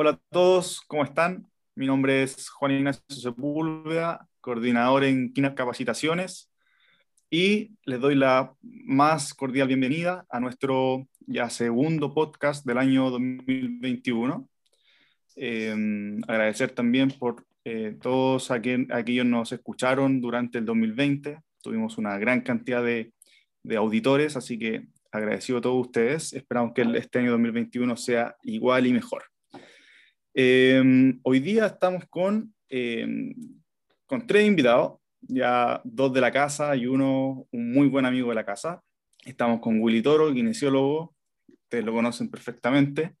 Hola a todos, ¿cómo están? Mi nombre es Juan Ignacio Sepúlveda, coordinador en Quinap Capacitaciones, y les doy la más cordial bienvenida a nuestro ya segundo podcast del año 2021. Em, agradecer también por eh, todos aquellos aquellos nos escucharon durante el 2020. Tuvimos una gran cantidad de, de auditores, así que agradecido a todos ustedes. Esperamos que este año 2021 sea igual y mejor. Em, hoy día estamos con, em, con tres invitados, ya dos de la casa y uno, un muy buen amigo de la casa. Estamos con Willy Toro, kinesiólogo, ustedes lo conocen perfectamente.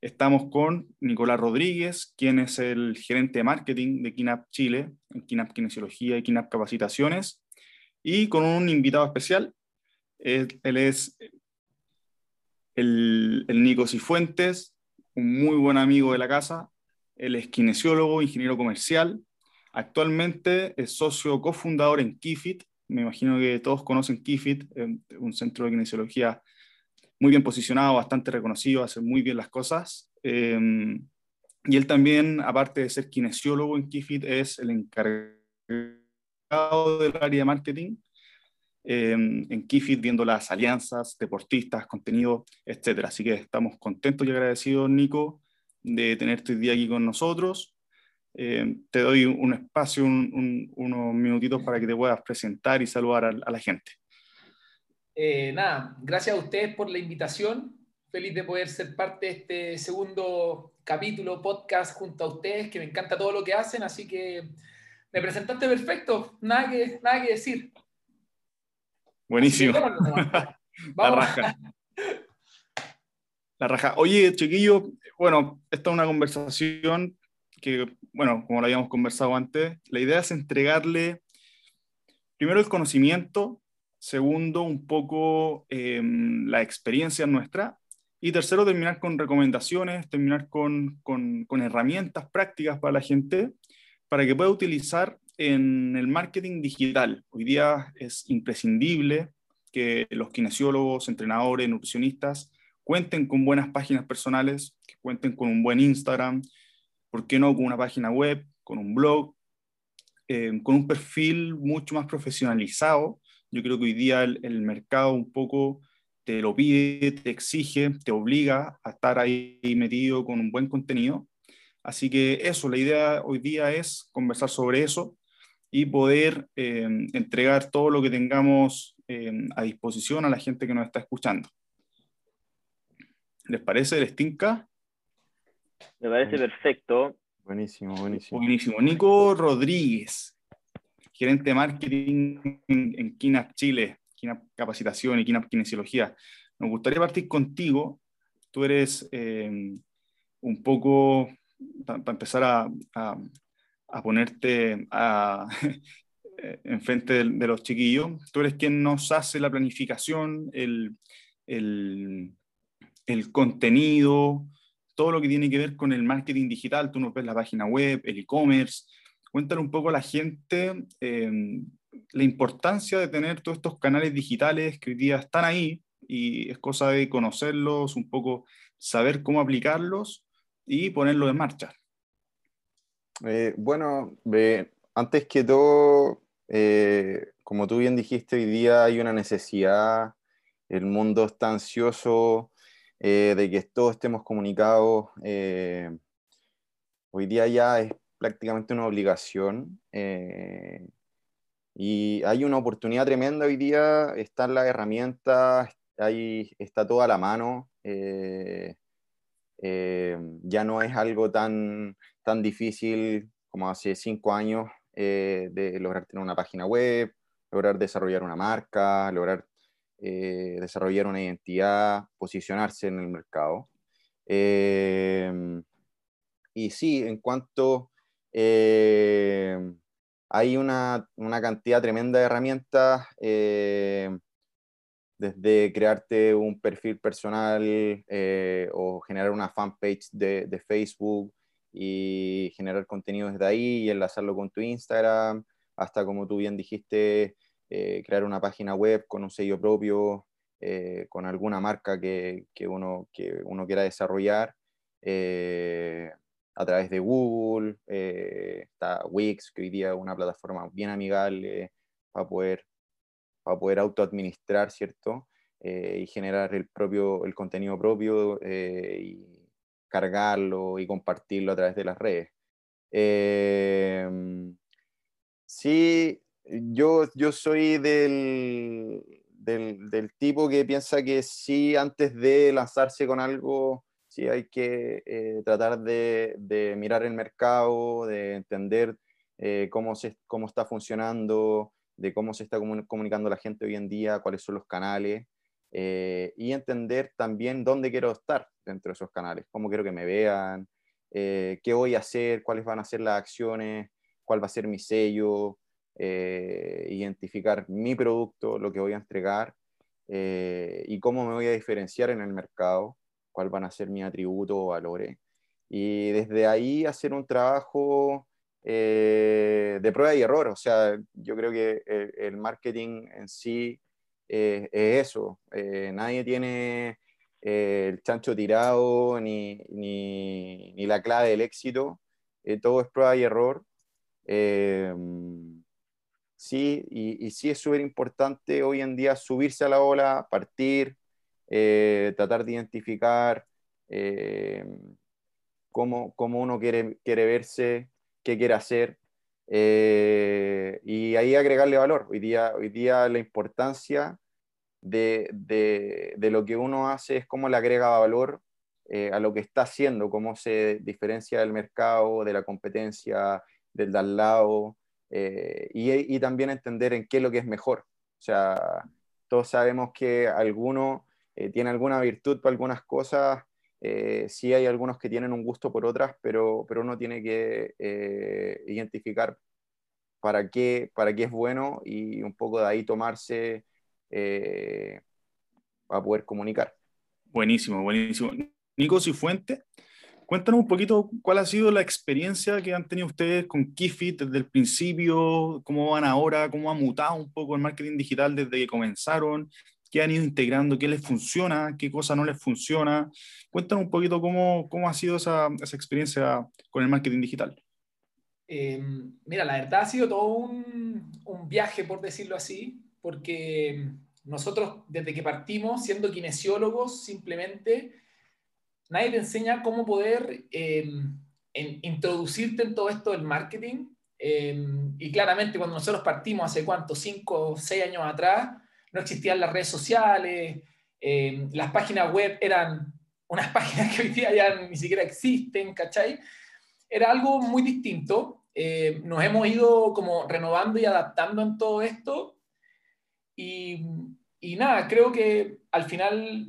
Estamos con Nicolás Rodríguez, quien es el gerente de marketing de KINAP Chile, en KINAP Kinesiología y KINAP Capacitaciones, y con un invitado especial. Él, es el, el Nico Cifuentes, un muy buen amigo de la casa. Él es kinesiólogo, ingeniero comercial. Actualmente es socio cofundador en Kifit. Me imagino que todos conocen Kifit, eh, un centro de kinesiología muy bien posicionado, bastante reconocido, hace muy bien las cosas. Em, y él también, aparte de ser kinesiólogo en Kifit, es el encargado del área de marketing en Kifit viendo las alianzas, deportistas, contenido, etc. Así que estamos contentos y agradecidos, Nico, de tenerte hoy día aquí con nosotros. Eh, te doy un espacio, unos minutitos para que te puedas presentar y saludar a, la gente. Eh, nada, gracias a ustedes por la invitación. Feliz de poder ser parte de este segundo capítulo, podcast junto a ustedes, que me encanta todo lo que hacen, así que me presentaste perfecto, nada que, nada que decir. Buenísimo. La raja. La raja. Oye, chiquillo, bueno, esta es una conversación que, bueno, como lo habíamos conversado antes, la idea es entregarle primero el conocimiento, segundo, un poco em, la experiencia nuestra, y tercero, terminar con recomendaciones, terminar con, con, con herramientas prácticas para la gente, para que pueda utilizar en el marketing digital. Hoy día es imprescindible que los kinesiólogos, entrenadores, nutricionistas cuenten con buenas páginas personales, que cuenten con un buen Instagram, ¿por qué no con una página web, con un blog, eh, con un perfil mucho más profesionalizado? Yo creo que hoy día el, el mercado un poco te lo pide, te exige, te obliga a estar ahí metido con un buen contenido. Así que eso, la idea hoy día es conversar sobre eso, y poder eh, entregar todo lo que tengamos eh, a disposición a la gente que nos está escuchando. ¿Les parece el Stinka? Me parece perfecto. Buenísimo, buenísimo. Buenísimo. Nico Rodríguez, gerente de marketing en, KINAP Chile, KINAP Capacitación y KINAP Kinesiología. Nos gustaría partir contigo. Tú eres eh, un poco, para empezar a, a ponerte a, enfrente de, los chiquillos. Tú eres quien nos hace la planificación, el, el, el contenido, todo lo que tiene que ver con el marketing digital. Tú nos ves la página web, el e-commerce. Cuéntale un poco a la gente eh, la importancia de tener todos estos canales digitales que hoy día están ahí y es cosa de conocerlos, un poco saber cómo aplicarlos y ponerlos en marcha. Eh, bueno, antes que todo, eh, como tú bien dijiste, hoy día hay una necesidad, el mundo está ansioso eh, de que todos estemos comunicados. hoy día ya es prácticamente una obligación y hay una oportunidad tremenda hoy día, están las herramientas, ahí está toda la mano. ya no es algo tan tan difícil como hace cinco años eh, de lograr tener una página web, lograr desarrollar una marca, lograr eh, desarrollar una identidad, posicionarse en el mercado. Eh, y sí, en cuanto hay una, una, cantidad tremenda de herramientas, desde crearte un perfil personal o generar una fanpage de, de Facebook, y generar contenido desde ahí y enlazarlo con tu Instagram, hasta como tú bien dijiste, eh, crear una página web con un sello propio, eh, con alguna marca que, que, uno, que uno quiera desarrollar. eh, a través de Google, está Wix, que hoy día es una plataforma bien amigable para poder, para poder autoadministrar, ¿cierto? y generar el, propio, el contenido propio cargarlo y compartirlo a través de las redes. sí, yo, yo soy del, del, tipo que piensa que sí, antes de lanzarse con algo, sí hay que eh, tratar de, de, mirar el mercado, de entender eh, cómo, se, cómo está funcionando, de cómo se está comunicando la gente hoy en día, cuáles son los canales, eh, y entender también dónde quiero estar dentro de esos canales, cómo quiero que me vean, qué voy a hacer, cuáles van a ser las acciones, cuál va a ser mi sello, eh, identificar mi producto, lo que voy a entregar eh, y cómo me voy a diferenciar en el mercado, cuál van a ser mis atributos o valores. Y desde ahí hacer un trabajo eh, de prueba y error. O sea, yo creo que el, marketing en sí es eso. nadie tiene el chancho tirado ni, ni, ni, la clave del éxito. todo es prueba y error. ¿sí? Y, sí es súper importante hoy en día subirse a la ola, partir, eh, tratar de identificar eh, cómo, cómo, uno quiere, quiere verse, qué quiere hacer, eh, y ahí agregarle valor. Hoy día, hoy día la importancia de, de, de lo que uno hace es cómo le agrega valor a lo que está haciendo, cómo se diferencia del mercado, de la competencia, del de al lado, eh, y, también entender en qué es lo que es mejor. O sea, todos sabemos que alguno eh, tiene alguna virtud para algunas cosas, eh, sí hay algunos que tienen un gusto por otras, pero, pero uno tiene que identificar para qué, para qué es bueno y un poco de ahí tomarse para poder comunicar. Buenísimo, buenísimo. Nico Cifuente, Cuéntanos un poquito cuál ha sido la experiencia que han tenido ustedes con Kifit desde el principio, cómo van ahora, cómo ha mutado un poco el marketing digital desde que comenzaron, qué han ido integrando, qué les funciona, qué cosa no les funciona. Cuéntanos un poquito cómo, cómo ha sido esa, esa experiencia con el marketing digital. Em, mira, la verdad ha sido todo un, un viaje, por decirlo así, porque nosotros desde que partimos, siendo kinesiólogos, simplemente nadie te enseña cómo poder eh, introducirte en todo esto del marketing. Eh, y claramente cuando nosotros partimos hace cuánto, cinco o seis años atrás, no existían las redes sociales, eh, las páginas web eran unas páginas que hoy día ya ni siquiera existen, ¿cachai? Era algo muy distinto. nos hemos ido como renovando y adaptando en todo esto. Y, y nada, creo que al final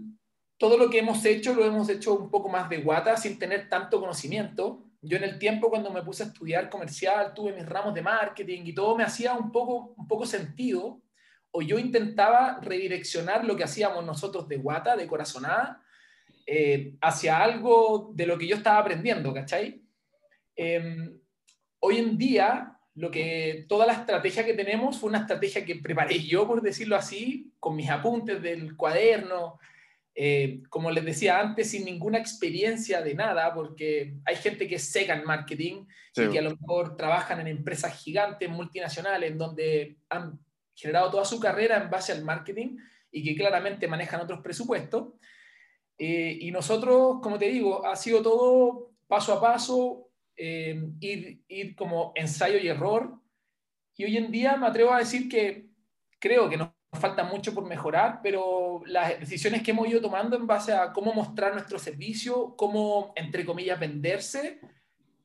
todo lo que hemos hecho lo hemos hecho un poco más de guata, sin tener tanto conocimiento. Yo en el tiempo cuando me puse a estudiar comercial, tuve mis ramos de marketing y todo me hacía un poco, un poco sentido, o yo intentaba redireccionar lo que hacíamos nosotros de guata, de corazonada, eh, hacia algo de lo que yo estaba aprendiendo, ¿cachai? Em, hoy en día, lo que, toda la estrategia que tenemos fue una estrategia que preparé yo, por decirlo así, con mis apuntes del cuaderno, eh, como les decía antes, sin ninguna experiencia de nada, porque hay gente que seca en marketing y que a lo mejor trabajan en empresas gigantes, multinacionales, donde han generado toda su carrera en base al marketing y que claramente manejan otros presupuestos. Eh, y nosotros, como te digo, ha sido todo paso a paso, eh, ir, ir como ensayo y error. Y hoy en día me atrevo a decir que creo que no falta mucho por mejorar, pero las decisiones que hemos ido tomando en base a cómo mostrar nuestro servicio, cómo, entre comillas, venderse,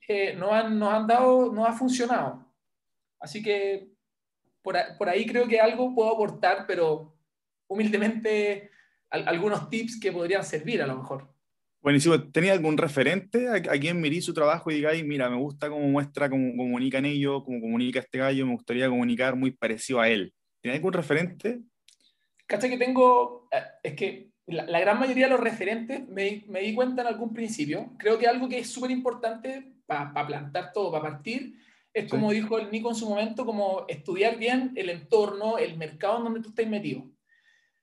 eh, nos, han, nos han dado, nos ha funcionado. Así que por, por, ahí creo que algo puedo aportar, pero humildemente algunos tips que podrían servir a lo mejor. Buenísimo. ¿Tenía algún referente a, quien mirí su trabajo y digáis, mira, me gusta cómo muestra, cómo comunican ellos, cómo comunica este gallo, me gustaría comunicar muy parecido a él? ¿Tienes algún referente? Cacha que tengo, eh, es que la, gran mayoría de los referentes me, me, di cuenta en algún principio. Creo que algo que es súper importante para plantar todo, para partir, es como dijo el Nico en su momento, como estudiar bien el entorno, el mercado en donde tú estás metido.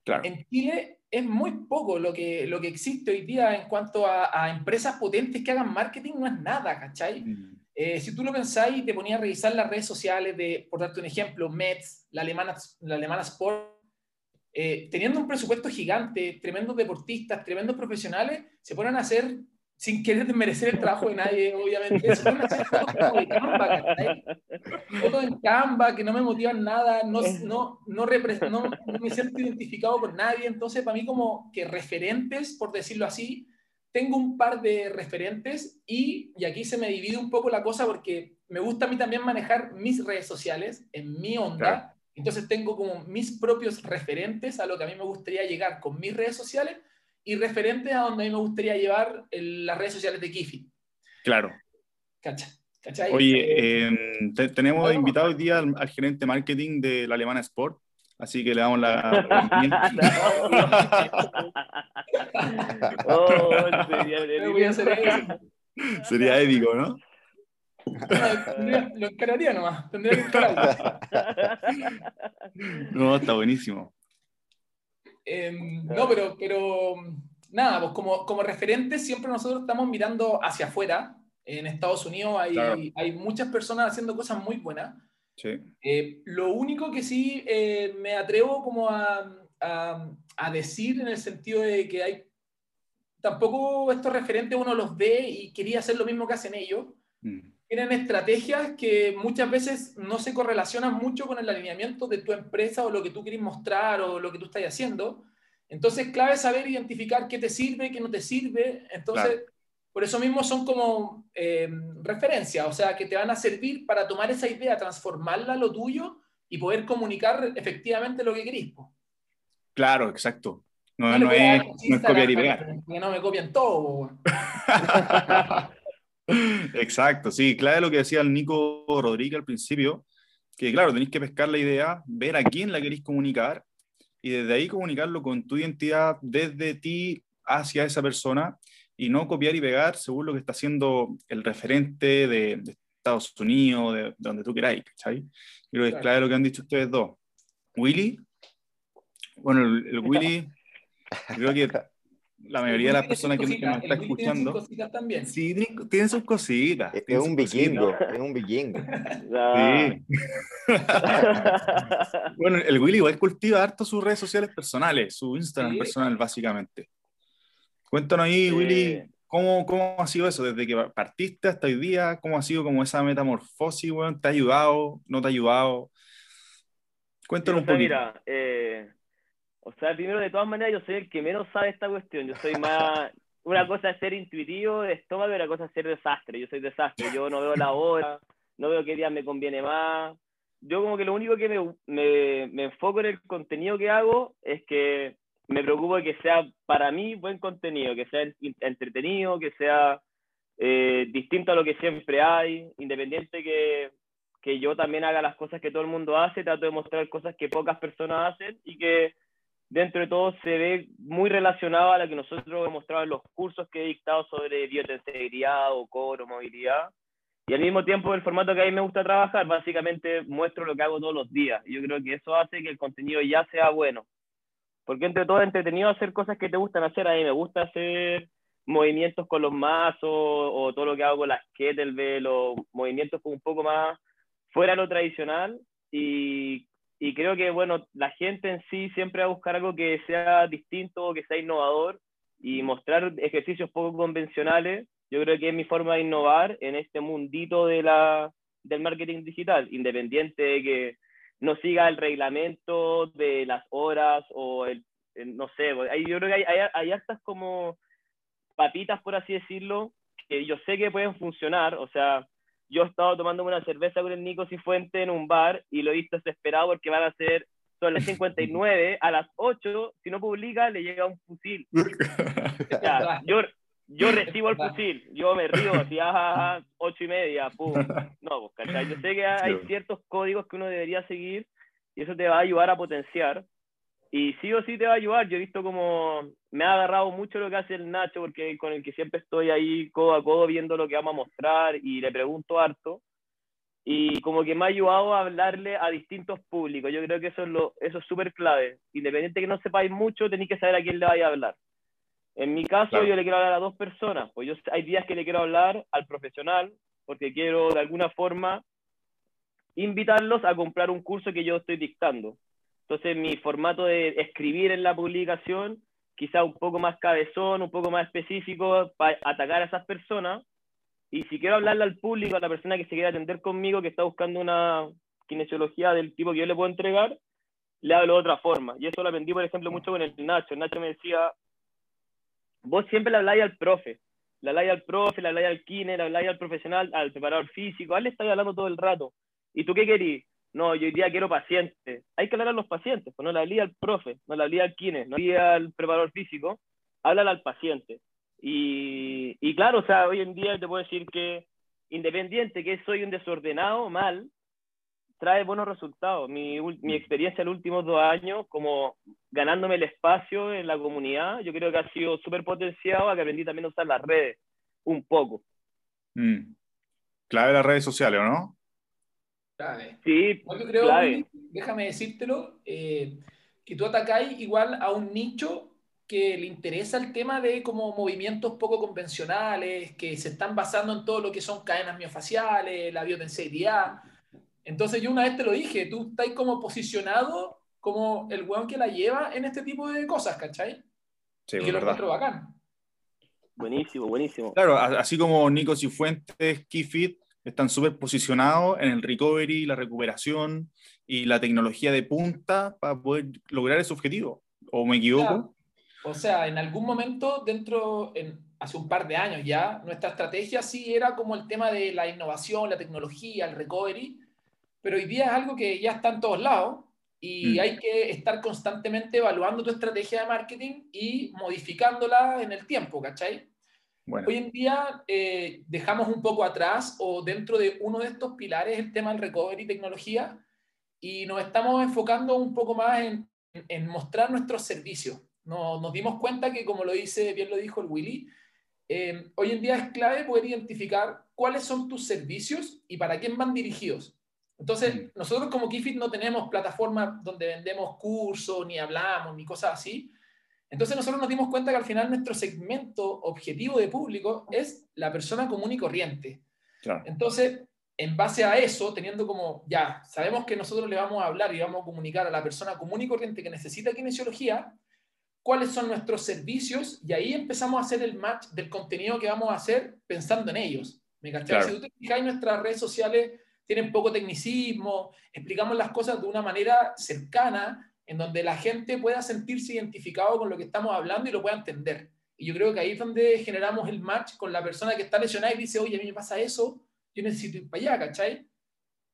En Chile es muy poco lo que, lo que existe hoy día en cuanto a, empresas potentes que hagan marketing, no es nada, ¿cachai? Mm. Eh, si tú lo pensáis te ponías a revisar las redes sociales de, por darte un ejemplo, Mets, la alemana, la alemana Sport, eh, teniendo un presupuesto gigante, tremendos deportistas, tremendos profesionales, se ponen a hacer sin querer desmerecer el trabajo de nadie, obviamente. Eso hacer fotos de Canva, Fotos en Canva que no me motivan nada, no, no, no, no, no me siento identificado con nadie. Entonces, para mí, como que referentes, por decirlo así, tengo un par de referentes y, y aquí se me divide un poco la cosa porque me gusta a mí también manejar mis redes sociales en mi onda. Entonces tengo como mis propios referentes a lo que a mí me gustaría llegar con mis redes sociales y referentes a donde a mí me gustaría llevar las redes sociales de Kifi. Claro. ¿Cacha? Oye, em, tenemos invitado hoy día al, gerente marketing de la Alemana Sport, así que le damos la... oh, sería, sería épico, ¿no? lo encararía nomás, tendría que encararlo. No, está buenísimo. Em, no, pero, pero nada, pues como, como referente siempre nosotros estamos mirando hacia afuera. En Estados Unidos hay, hay muchas personas haciendo cosas muy buenas. Sí. Eh, lo único que sí eh, me atrevo como a, a, a, decir en el sentido de que hay, tampoco estos referentes uno los ve y quería hacer lo mismo que hacen ellos. Mm tienen estrategias que muchas veces no se correlacionan mucho con el alineamiento de tu empresa o lo que tú quieres mostrar o lo que tú estás haciendo. Entonces, clave saber identificar qué te sirve, qué no te sirve. Entonces, por eso mismo son como eh, referencias, o sea, que te van a servir para tomar esa idea, transformarla a lo tuyo y poder comunicar efectivamente lo que querís. Claro, exacto. No, no, es, no es copiar y pegar. Que no me copian todo. Exacto, sí, claro lo que decía el Nico Rodríguez al principio, que claro, tenéis que pescar la idea, ver a quién la queréis comunicar y desde ahí comunicarlo con tu identidad desde ti hacia esa persona y no copiar y pegar según lo que está haciendo el referente de, Estados Unidos, de, donde tú queráis, ¿cachai? Creo que es clave lo que han dicho ustedes dos. Willy, bueno, el Willy, creo que la mayoría de las personas que, nos está escuchando. También. Sí, tienen sus cositas. Es, un vikingo, es un vikingo. bueno, el Willy igual cultiva harto sus redes sociales personales, su Instagram personal, básicamente. Cuéntanos ahí, Willy, ¿cómo, ¿cómo ha sido eso? Desde que partiste hasta hoy día, ¿cómo ha sido como esa metamorfosis, ¿Te ha ayudado? ¿No te ha ayudado? Cuéntanos un poquito. Mira, eh o sea, primero, de todas maneras, yo soy el que menos sabe esta cuestión. Yo soy más. Una cosa es ser intuitivo de estómago y otra cosa es ser desastre. Yo soy desastre. Yo no veo la hora, no veo qué día me conviene más. Yo, como que lo único que me, me, me enfoco en el contenido que hago es que me preocupo de que sea para mí buen contenido, que sea entretenido, que sea eh, distinto a lo que siempre hay, independiente que, que yo también haga las cosas que todo el mundo hace, trato de mostrar cosas que pocas personas hacen y que dentro de todo se ve muy relacionado a lo que nosotros hemos mostrado en los cursos que he dictado sobre biointegridad o core o movilidad. Y al mismo tiempo el formato que a mí me gusta trabajar, básicamente muestro lo que hago todos los días. Yo creo que eso hace que el contenido ya sea bueno. Porque entre todo es entretenido hacer cosas que te gustan hacer. A mí me gusta hacer movimientos con los mazos o todo lo que hago con las kettlebell o movimientos un poco más fuera de lo tradicional. Y y creo que, bueno, la gente en sí siempre va a buscar algo que sea distinto, que sea innovador y mostrar ejercicios poco convencionales. Yo creo que es mi forma de innovar en este mundito de la, del marketing digital, independiente de que no siga el reglamento de las horas o el, no sé, hay, yo creo que hay, hay, hay hartas como papitas, por así decirlo, que yo sé que pueden funcionar, o sea, yo he estado tomando una cerveza con el Nico Cifuente en un bar y lo he visto desesperado porque van a ser, son las 59, a las 8, si no publica, le llega un fusil. yo, yo recibo el fusil, yo me río, así, a 8 y media, pum. No, pues, Yo sé que hay ciertos códigos que uno debería seguir y eso te va a ayudar a potenciar. Y sí o sí te va a ayudar. Yo he visto como me ha agarrado mucho lo que hace el Nacho, porque con el que siempre estoy ahí codo a codo viendo lo que vamos a mostrar y le pregunto harto. y como que me ha ayudado a hablarle a distintos públicos. Yo creo que eso es lo, eso es súper clave. Independiente que no sepáis mucho, tenéis que saber a quién le vais a hablar. En mi caso, Claro. yo le quiero hablar a dos personas. Pues yo hay días que le quiero hablar al profesional, porque quiero de alguna forma invitarlos a comprar un curso que yo estoy dictando. Entonces, mi formato de escribir en la publicación, quizá un poco más cabezón, un poco más específico, para atacar a esas personas. Y si quiero hablarle al público, a la persona que se quiere atender conmigo, que está buscando una kinesiología del tipo que yo le puedo entregar, le hablo de otra forma. Y eso lo aprendí, por ejemplo, mucho con el Nacho. El Nacho me decía, vos siempre le habláis al profe. Le habláis al profe, le habláis al kine, le habláis al profesional, al preparador físico. A él le estáis hablando todo el rato. ¿Y tú qué querís? No, yo hoy día quiero pacientes. Hay que hablar a los pacientes. Pues no le hablé al profe, no le hablé al kine, no le hablé al preparador físico. Háblale al paciente. Y, y claro, o sea, hoy en día te puedo decir que independiente que soy un desordenado, mal, trae buenos resultados. Mi, mi experiencia en los últimos dos años, como ganándome el espacio en la comunidad, yo creo que ha sido súper potenciado, a que aprendí también a usar las redes un poco. Mm. Clave las redes sociales, ¿o no? Clave. Sí, yo creo, clave. Déjame decírtelo, eh, que tú atacáis igual a un nicho que le interesa el tema de como movimientos poco convencionales, que se están basando en todo lo que son cadenas miofaciales, la biotenseiridad. Entonces yo una vez te lo dije, tú estás como posicionado como el weón que la lleva en este tipo de cosas, ¿cachai? Sí, y es que lo verdad. encuentro bacán. Buenísimo, buenísimo. Claro, a- así como Nico Cifuentes, Keyfit están súper posicionados en el recovery, la recuperación y la tecnología de punta para poder lograr ese objetivo. ¿O me equivoco? Claro. O sea, en algún momento, dentro, en, hace un par de años ya, nuestra estrategia sí era como el tema de la innovación, la tecnología, el recovery, pero hoy día es algo que ya está en todos lados y Mm. hay que estar constantemente evaluando tu estrategia de marketing y modificándola en el tiempo, ¿cachai? Bueno, Hoy en día eh, dejamos un poco atrás o dentro de uno de estos pilares el tema del recovery y tecnología y nos estamos enfocando un poco más en, en mostrar nuestros servicios. Nos, nos dimos cuenta que, como lo dice, bien lo dijo el Willy, eh, hoy en día es clave poder identificar cuáles son tus servicios y para quién van dirigidos. Entonces, Mm. nosotros como Kifit no tenemos plataformas donde vendemos cursos, ni hablamos, ni cosas así. Entonces nosotros nos dimos cuenta que al final nuestro segmento objetivo de público es la persona común y corriente. claro. Entonces, en base a eso, teniendo como, ya, sabemos que nosotros le vamos a hablar y vamos a comunicar a la persona común y corriente que necesita kinesiología, cuáles son nuestros servicios, y ahí empezamos a hacer el match del contenido que vamos a hacer pensando en ellos. ¿Me? Claro. Si tú te fijas, nuestras redes sociales tienen poco tecnicismo, explicamos las cosas de una manera cercana, en donde la gente pueda sentirse identificado con lo que estamos hablando y lo pueda entender. Y yo creo que ahí es donde generamos el match con la persona que está lesionada y dice, oye, a mí me pasa eso, yo necesito ir para allá, ¿cachai?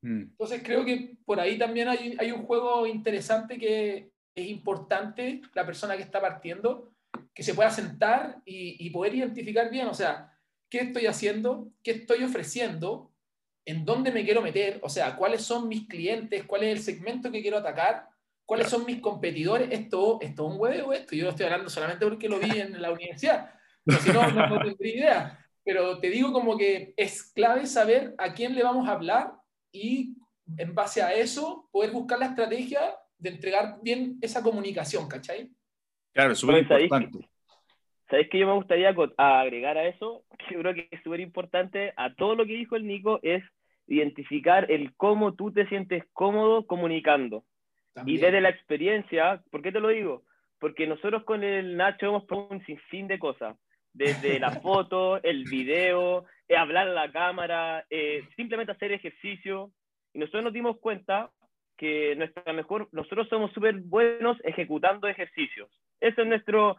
Mm. Entonces creo que por ahí también hay, hay un juego interesante que es importante, la persona que está partiendo, que se pueda sentar y, y poder identificar bien, o sea, qué estoy haciendo, qué estoy ofreciendo, en dónde me quiero meter, o sea, cuáles son mis clientes, cuál es el segmento que quiero atacar, cuáles Claro. son mis competidores, esto, esto es un huevo, esto, yo lo estoy hablando solamente porque lo vi en la universidad, pero si no, no, no tendría idea. Pero te digo como que es clave saber a quién le vamos a hablar y en base a eso poder buscar la estrategia de entregar bien esa comunicación, ¿cachai? Claro, es súper Bueno, ¿sabéis importante. ¿Sabes qué yo me gustaría agregar a eso? Que yo creo que es súper importante a todo lo que dijo el Nico es identificar el cómo tú te sientes cómodo comunicando. Y desde la experiencia, ¿por qué te lo digo? Porque nosotros con el Nacho hemos probado un sinfín de cosas. Desde la foto, el video, eh, hablar a la cámara, eh, simplemente hacer ejercicio. Y nosotros nos dimos cuenta que nuestra mejor, nosotros somos súper buenos ejecutando ejercicios. Eso es nuestro,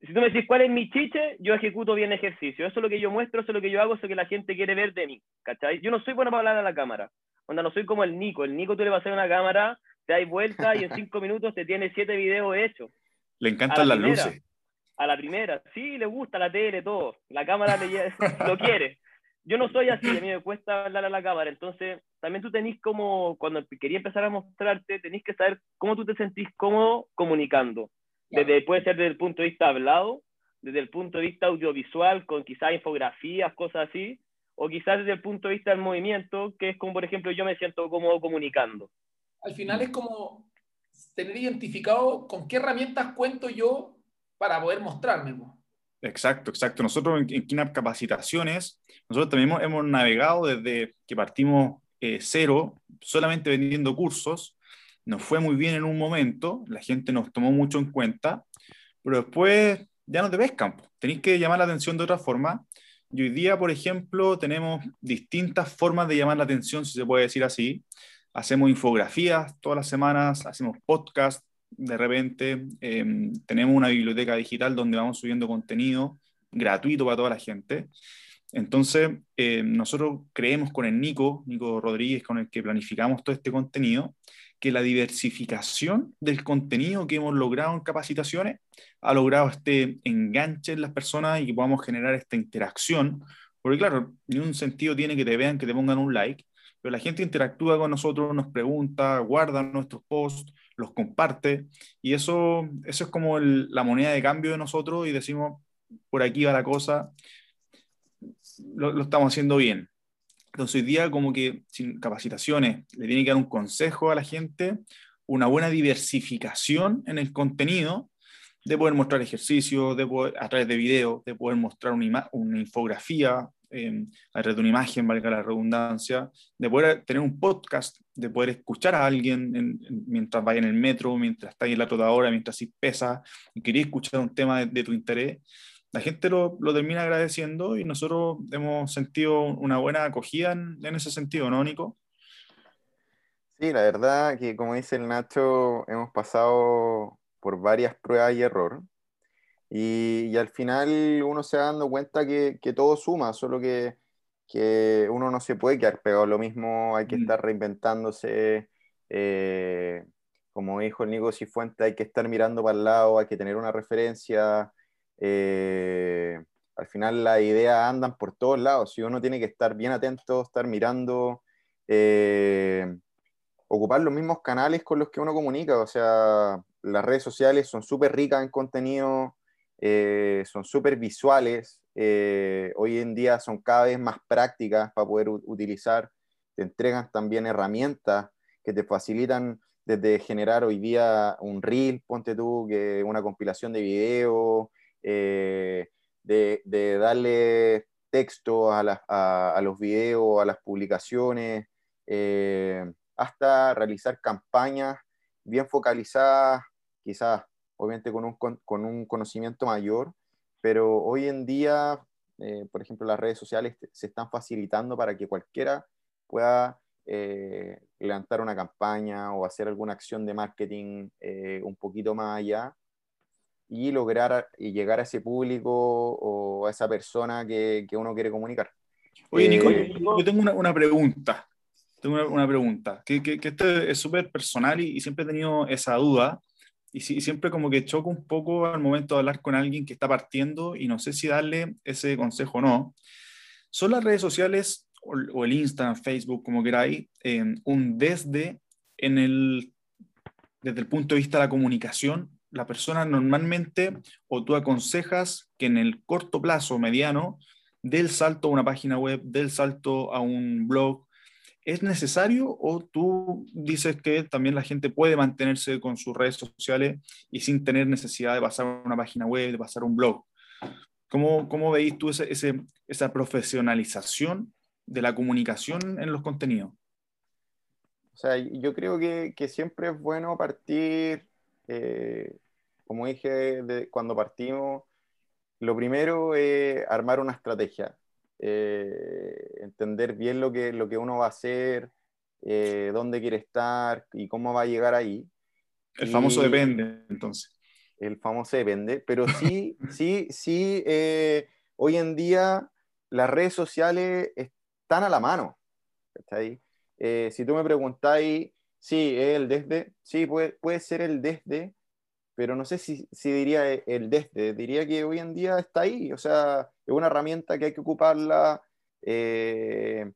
si tú me decís cuál es mi chiche, yo ejecuto bien ejercicio. Eso es lo que yo muestro, eso es lo que yo hago, eso es lo que la gente quiere ver de mí. ¿Cachai? Yo no soy bueno para hablar a la cámara. Onda, no soy como el Nico. El Nico tú le vas a hacer una cámara, te das vuelta y en cinco minutos te tiene siete videos hechos. Le encantan la las primera. luces. A la primera. Sí, le gusta la tele, todo. La cámara le lo quiere. Yo no soy así, a mí me cuesta hablar a la cámara. Entonces, también tú tenés como, cuando quería empezar a mostrarte, tenés que saber cómo tú te sentís cómodo comunicando. Desde, puede ser desde el punto de vista hablado, desde el punto de vista audiovisual, con quizás infografías, cosas así, o quizás desde el punto de vista del movimiento, que es como, por ejemplo, yo me siento cómodo comunicando. Al final es como tener identificado con qué herramientas cuento yo para poder mostrarme. Exacto, exacto. Nosotros en, en KINAP Capacitaciones, nosotros también hemos, navegado desde que partimos eh, cero, solamente vendiendo cursos. Nos fue muy bien en un momento, la gente nos tomó mucho en cuenta, pero después ya no te pescan. Tenéis que llamar la atención de otra forma. Y hoy día, por ejemplo, tenemos distintas formas de llamar la atención, si se puede decir así. Hacemos infografías todas las semanas, hacemos podcasts, de repente em, tenemos una biblioteca digital donde vamos subiendo contenido gratuito para toda la gente. Entonces, em, nosotros creemos con el Nico, Nico Rodríguez, con el que planificamos todo este contenido, que la diversificación del contenido que hemos logrado en capacitaciones ha logrado este enganche en las personas y que podamos generar esta interacción. Porque claro, ni un sentido tiene que te vean, que te pongan un like, pero la gente interactúa con nosotros, nos pregunta, guarda nuestros posts, los comparte, y eso, eso es como la moneda de cambio de nosotros y decimos, por aquí va la cosa, lo, lo estamos haciendo bien. Entonces hoy día como que sin capacitaciones le tiene que dar un consejo a la gente, una buena diversificación en el contenido, de poder mostrar ejercicios, de a través de videos, de poder mostrar una, una infografía, eh, a través de una imagen, valga la redundancia, de poder tener un podcast, de poder escuchar a alguien mientras vaya en el metro, mientras está en la trotadora, mientras si pesa y quería escuchar un tema de, tu interés, la gente lo, lo, termina agradeciendo y nosotros hemos sentido una buena acogida en, ese sentido, ¿no, Nico? Sí, la verdad que como dice el Nacho, hemos pasado por varias pruebas y error. Y, y, al final uno se va dando cuenta que, que todo suma, solo que, que, uno no se puede quedar pegado lo mismo, hay que mm. estar reinventándose. Eh, como dijo el Nico Cifuente, hay que estar mirando para el lado, hay que tener una referencia. Eh, al final las ideas andan por todos lados, y uno tiene que estar bien atento, estar mirando, eh, ocupar los mismos canales con los que uno comunica, o sea, las redes sociales son súper ricas en contenido, eh, son súper visuales, eh, hoy en día son cada vez más prácticas para poder utilizar, te entregan también herramientas que te facilitan desde generar hoy día un reel, ponte tú, una compilación de video, eh, de, darle texto a, a, los videos, a las publicaciones, hasta realizar campañas bien focalizadas, quizás obviamente con un, con un conocimiento mayor, pero hoy en día, eh, por ejemplo, las redes sociales se están facilitando para que cualquiera pueda eh, levantar una campaña o hacer alguna acción de marketing eh, un poquito más allá y lograr y llegar a ese público o a esa persona que, que uno quiere comunicar. Oye, Nico, yo tengo una, una pregunta. Tengo una, una pregunta, que, que, que esto es súper personal y, y, siempre he tenido esa duda y, siempre como que choco un poco al momento de hablar con alguien que está partiendo y no sé si darle ese consejo o no. ¿Son las redes sociales o, el Instagram, Facebook, como queráis, eh, un desde en el, desde el punto de vista de la comunicación? La persona normalmente o tú aconsejas que en el corto plazo, mediano, del salto a una página web, del salto a un blog, ¿Es necesario o tú dices que también la gente puede mantenerse con sus redes sociales y sin tener necesidad de pasar una página web, de pasar un blog? ¿Cómo, cómo veis tú ese, esa profesionalización de la comunicación en los contenidos? O sea, yo creo que, que siempre es bueno partir, eh, como dije de, cuando partimos, lo primero es armar una estrategia. Eh, entender bien lo que, lo que uno va a hacer, eh, dónde quiere estar y cómo va a llegar ahí. El famoso depende, entonces. El famoso depende, pero sí, sí, sí, eh, hoy en día las redes sociales están a la mano. si tú me preguntáis, sí, el desde, sí, puede, puede ser el desde, pero no sé si, si, diría el desde, diría que hoy en día está ahí, o sea, es una herramienta que hay que ocuparla, eh,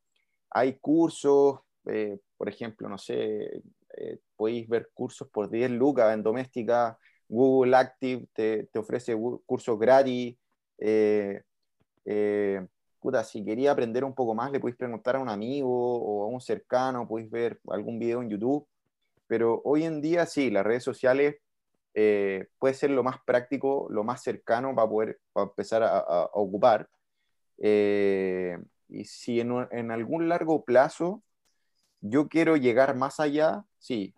hay cursos, eh, por ejemplo, no sé, eh, podéis ver cursos por 10 lucas en doméstica, Google Active te, ofrece cursos gratis, puta, si quería aprender un poco más, le podéis preguntar a un amigo o a un cercano, podéis ver algún video en YouTube, pero hoy en día sí, las redes sociales eh, puede ser lo más práctico, lo más cercano para poder empezar a, ocupar. Eh, y si en, algún largo plazo yo quiero llegar más allá, sí,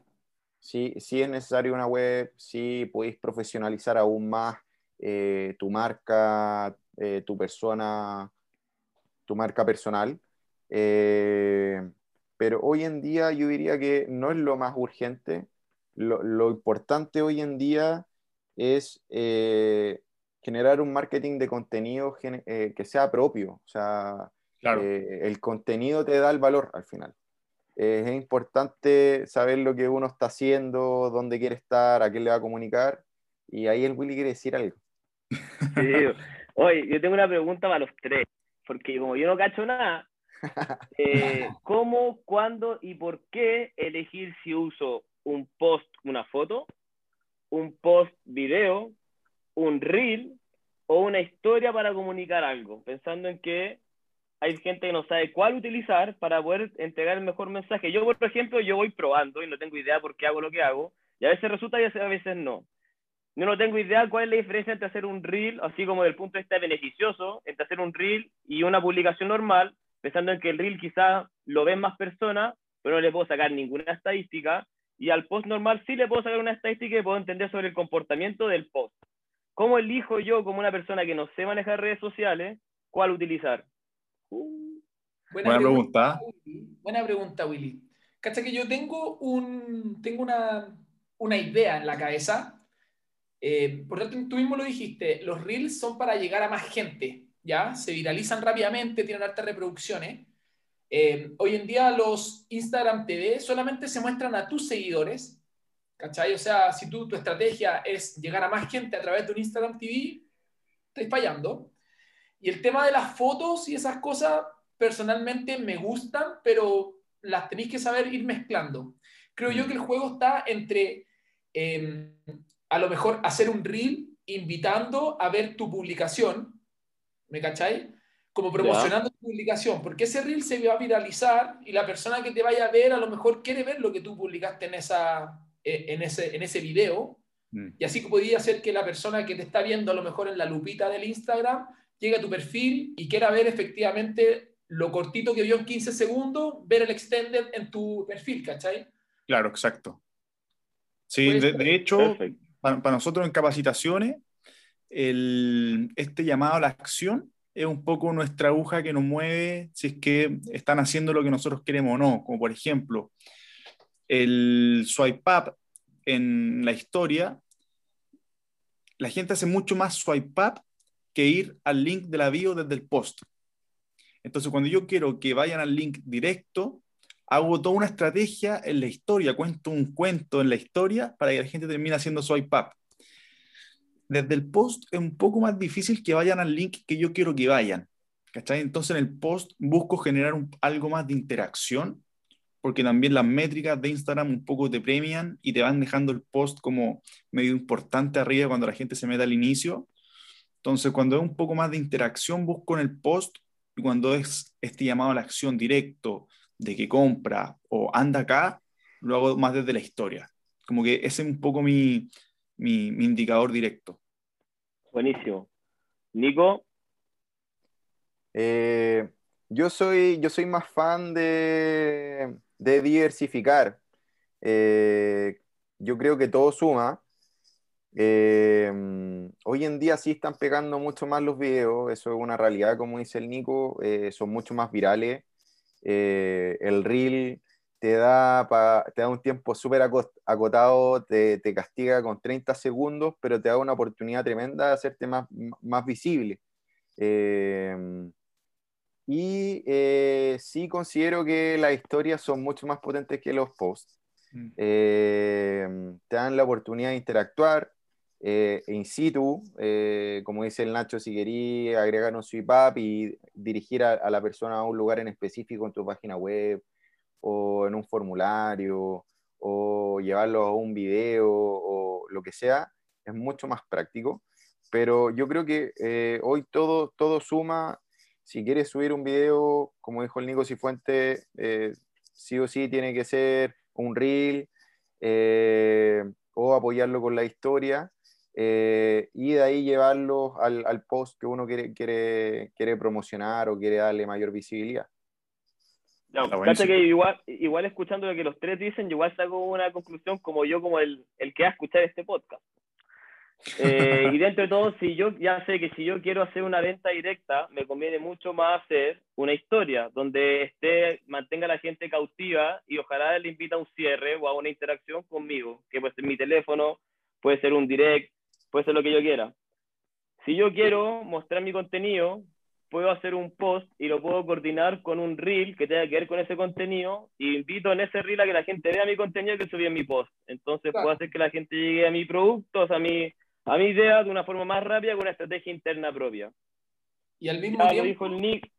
sí, sí es necesario una web, sí podéis profesionalizar aún más eh, tu marca, tu persona, tu marca personal. pero hoy en día yo diría que no es lo más urgente lo, importante hoy en día es eh, generar un marketing de contenido eh, que sea propio. O sea, eh, el contenido te da el valor al final. es importante saber lo que uno está haciendo, dónde quiere estar, a quién le va a comunicar. Y ahí el Willy quiere decir algo. Sí, oye, yo tengo una pregunta para los tres, porque como yo no cacho nada, ¿cómo, cuándo y por qué elegir si uso un post, una foto, un post video, un reel o una historia para comunicar algo, pensando en que hay gente que no sabe cuál utilizar para poder entregar el mejor mensaje. Yo, por ejemplo, yo voy probando y no tengo idea por qué hago lo que hago, y a veces resulta y a veces no. Yo no tengo idea cuál es la diferencia entre hacer un reel, así como desde el punto de vista beneficioso, entre hacer un reel y una publicación normal, pensando en que el reel quizás lo ven más personas, pero no le puedo sacar ninguna estadística, y al post normal sí le puedo sacar una estadística y puedo entender sobre el comportamiento del post. ¿Cómo elijo yo, como una persona que no sé manejar redes sociales, cuál utilizar? Uh, buena, pregunta. Buena pregunta, Willy. Cacha que yo tengo, un, tengo una, una idea en la cabeza. Eh, por tanto, tú mismo lo dijiste, los reels son para llegar a más gente, ¿ya? Se viralizan rápidamente, tienen altas reproducciones. Eh, hoy en día los Instagram TV solamente se muestran a tus seguidores, ¿cachai? O sea, si tú, tu estrategia es llegar a más gente a través de un Instagram TV, estás fallando. Y el tema de las fotos y esas cosas, personalmente me gustan, pero las tenéis que saber ir mezclando. Creo yo que el juego está entre, em, a lo mejor, hacer un reel invitando a ver tu publicación, ¿me cacháis? Como promocionando tu publicación, porque ese reel se va a viralizar y la persona que te vaya a ver a lo mejor quiere ver lo que tú publicaste en, esa, eh, en, ese, en ese video. Mm. Y así que podría ser que la persona que te está viendo a lo mejor en la lupita del Instagram llegue a tu perfil y quiera ver efectivamente lo cortito que vio en 15 segundos, ver el extended en tu perfil, ¿cachai? Claro, exacto. Sí, de, hecho, para, para, nosotros en capacitaciones, el, este llamado a la acción es un poco nuestra aguja que nos mueve si es que están haciendo lo que nosotros queremos o no. Como por ejemplo, el swipe up en la historia, la gente hace mucho más swipe up que ir al link de la bio desde el post. Entonces, cuando yo quiero que vayan al link directo, hago toda una estrategia en la historia, cuento un cuento en la historia para que la gente termine haciendo swipe up desde el post es un poco más difícil que vayan al link que yo quiero que vayan. ¿cachai? Entonces en el post busco generar algo más de interacción, porque también las métricas de Instagram un poco te premian y te van dejando el post como medio importante arriba cuando la gente se mete al inicio. Entonces cuando es un poco más de interacción busco en el post y cuando es este llamado a la acción directo de que compra o anda acá, lo hago más desde la historia. Como que ese es un poco mi, mi indicador directo. Buenísimo. Nico. Eh, yo, soy, yo soy más fan de, diversificar. Eh, yo creo que todo suma. Eh, hoy en día sí están pegando mucho más los videos, eso es una realidad, como dice el Nico, son mucho más virales. el reel te da, te da un tiempo súper acotado, te, te, castiga con 30 segundos, pero te da una oportunidad tremenda de hacerte más, más visible. Eh, y eh, sí considero que las historias son mucho más potentes que los posts. Mm. Eh, te dan la oportunidad de interactuar in situ, como dice el Nacho, si querí agregar un sweep up y dirigir a, a la persona a un lugar en específico en tu página web o en un formulario o llevarlo a un video o lo que sea, es mucho más práctico. Pero yo creo que eh, hoy todo, todo suma si quieres subir un video, como dijo el Nico Cifuente, eh, sí o sí tiene que ser un reel eh, o apoyarlo con la historia. Eh, y de ahí llevarlo al, al, post que uno quiere, quiere, quiere promocionar o quiere darle mayor visibilidad. No, que igual, igual escuchando lo que los tres dicen, igual saco una conclusión como yo, como el, el que va a escuchar este podcast. Eh, y dentro de todo, si yo ya sé que si yo quiero hacer una venta directa, me conviene mucho más hacer una historia donde esté, mantenga a la gente cautiva y ojalá le invita a un cierre o a una interacción conmigo, que puede ser mi teléfono, puede ser un direct, puede ser lo que yo quiera. Si yo quiero mostrar mi contenido, puedo hacer un post y lo puedo coordinar con un reel que tenga que ver con ese contenido y invito en ese reel a que la gente vea mi contenido que subí en mi post. Entonces puedo hacer que la gente llegue a mi producto, a mi, a mi idea de una forma más rápida con una estrategia interna propia. Y al mismo, tiempo, el Nick.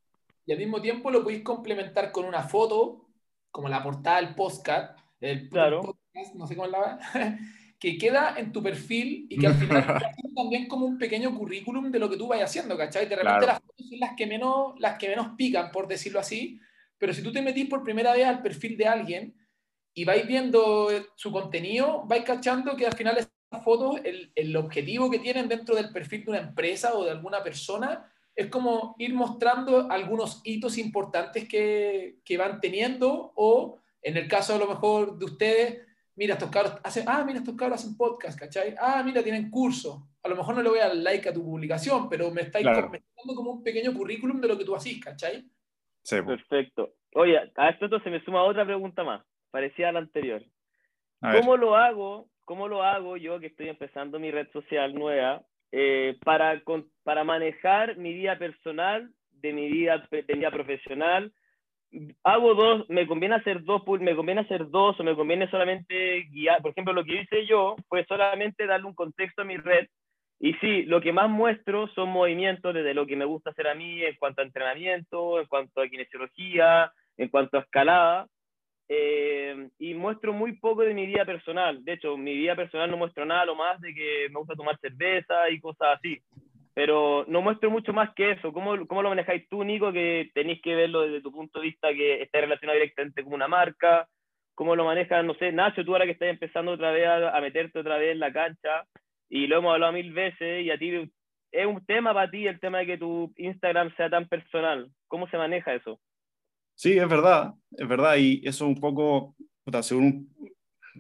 y al mismo tiempo lo podéis complementar con una foto, como la portada del podcast, el claro. podcast, no sé cómo la que queda en tu perfil y que al final también como un pequeño currículum de lo que tú vayas haciendo, ¿cachai? De repente las fotos son las que, menos, las que menos pican, por decirlo así, pero si tú te metís por primera vez al perfil de alguien y vais viendo su contenido, vais cachando que al final esas fotos, el, el objetivo que tienen dentro del perfil de una empresa o de alguna persona, es como ir mostrando algunos hitos importantes que, que van teniendo o, en el caso a lo mejor de ustedes, mira, estos cabros hacen, ah, mira, estos cabros hacen podcast, ¿cachai? Ah, mira, tienen curso. A lo mejor no le voy a dar like a tu publicación, pero me estáis dando como un pequeño currículum de lo que tú haces, ¿cachai? Sí. Perfecto. Oye, a esto se me suma otra pregunta más, parecida a la anterior. ¿Cómo lo hago? ¿Cómo lo hago yo que estoy empezando mi red social nueva eh, para, para manejar mi vida personal de mi vida, de mi vida profesional hago dos, me conviene hacer dos, me conviene hacer dos o me conviene solamente guiar. Por ejemplo, lo que hice yo fue solamente darle un contexto a mi red. Y sí, lo que más muestro son movimientos desde lo que me gusta hacer a mí en cuanto a entrenamiento, en cuanto a kinesiología, en cuanto a escalada. Eh, y muestro muy poco de mi vida personal. De hecho, mi vida personal no muestro nada, lo más de que me gusta tomar cerveza y cosas así pero no muestro mucho más que eso. ¿Cómo, cómo lo manejáis tú, Nico, que tenéis que verlo desde tu punto de vista que está relacionado directamente con una marca? ¿Cómo lo manejas, no sé, Nacho, tú ahora que estás empezando otra vez a, meterte otra vez en la cancha, y lo hemos hablado mil veces, y a ti es un tema para ti el tema de que tu Instagram sea tan personal. ¿Cómo se maneja eso? Sí, es verdad, es verdad, y eso un poco, puta, según,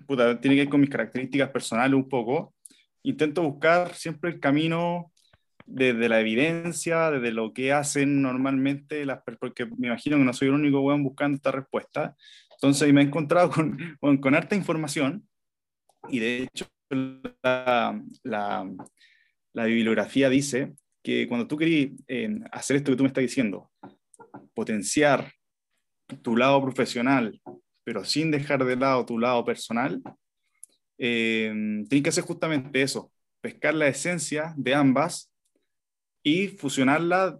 puta, tiene que ver con mis características personales un poco. Intento buscar siempre el camino desde la evidencia, desde lo que hacen normalmente las porque me imagino que no soy el único weón buscando esta respuesta. Entonces me he encontrado con, con, harta información y de hecho la, la, bibliografía dice que cuando tú querías eh, hacer esto que tú me estás diciendo, potenciar tu lado profesional, pero sin dejar de lado tu lado personal, eh, tienes que hacer justamente eso, pescar la esencia de ambas y fusionarla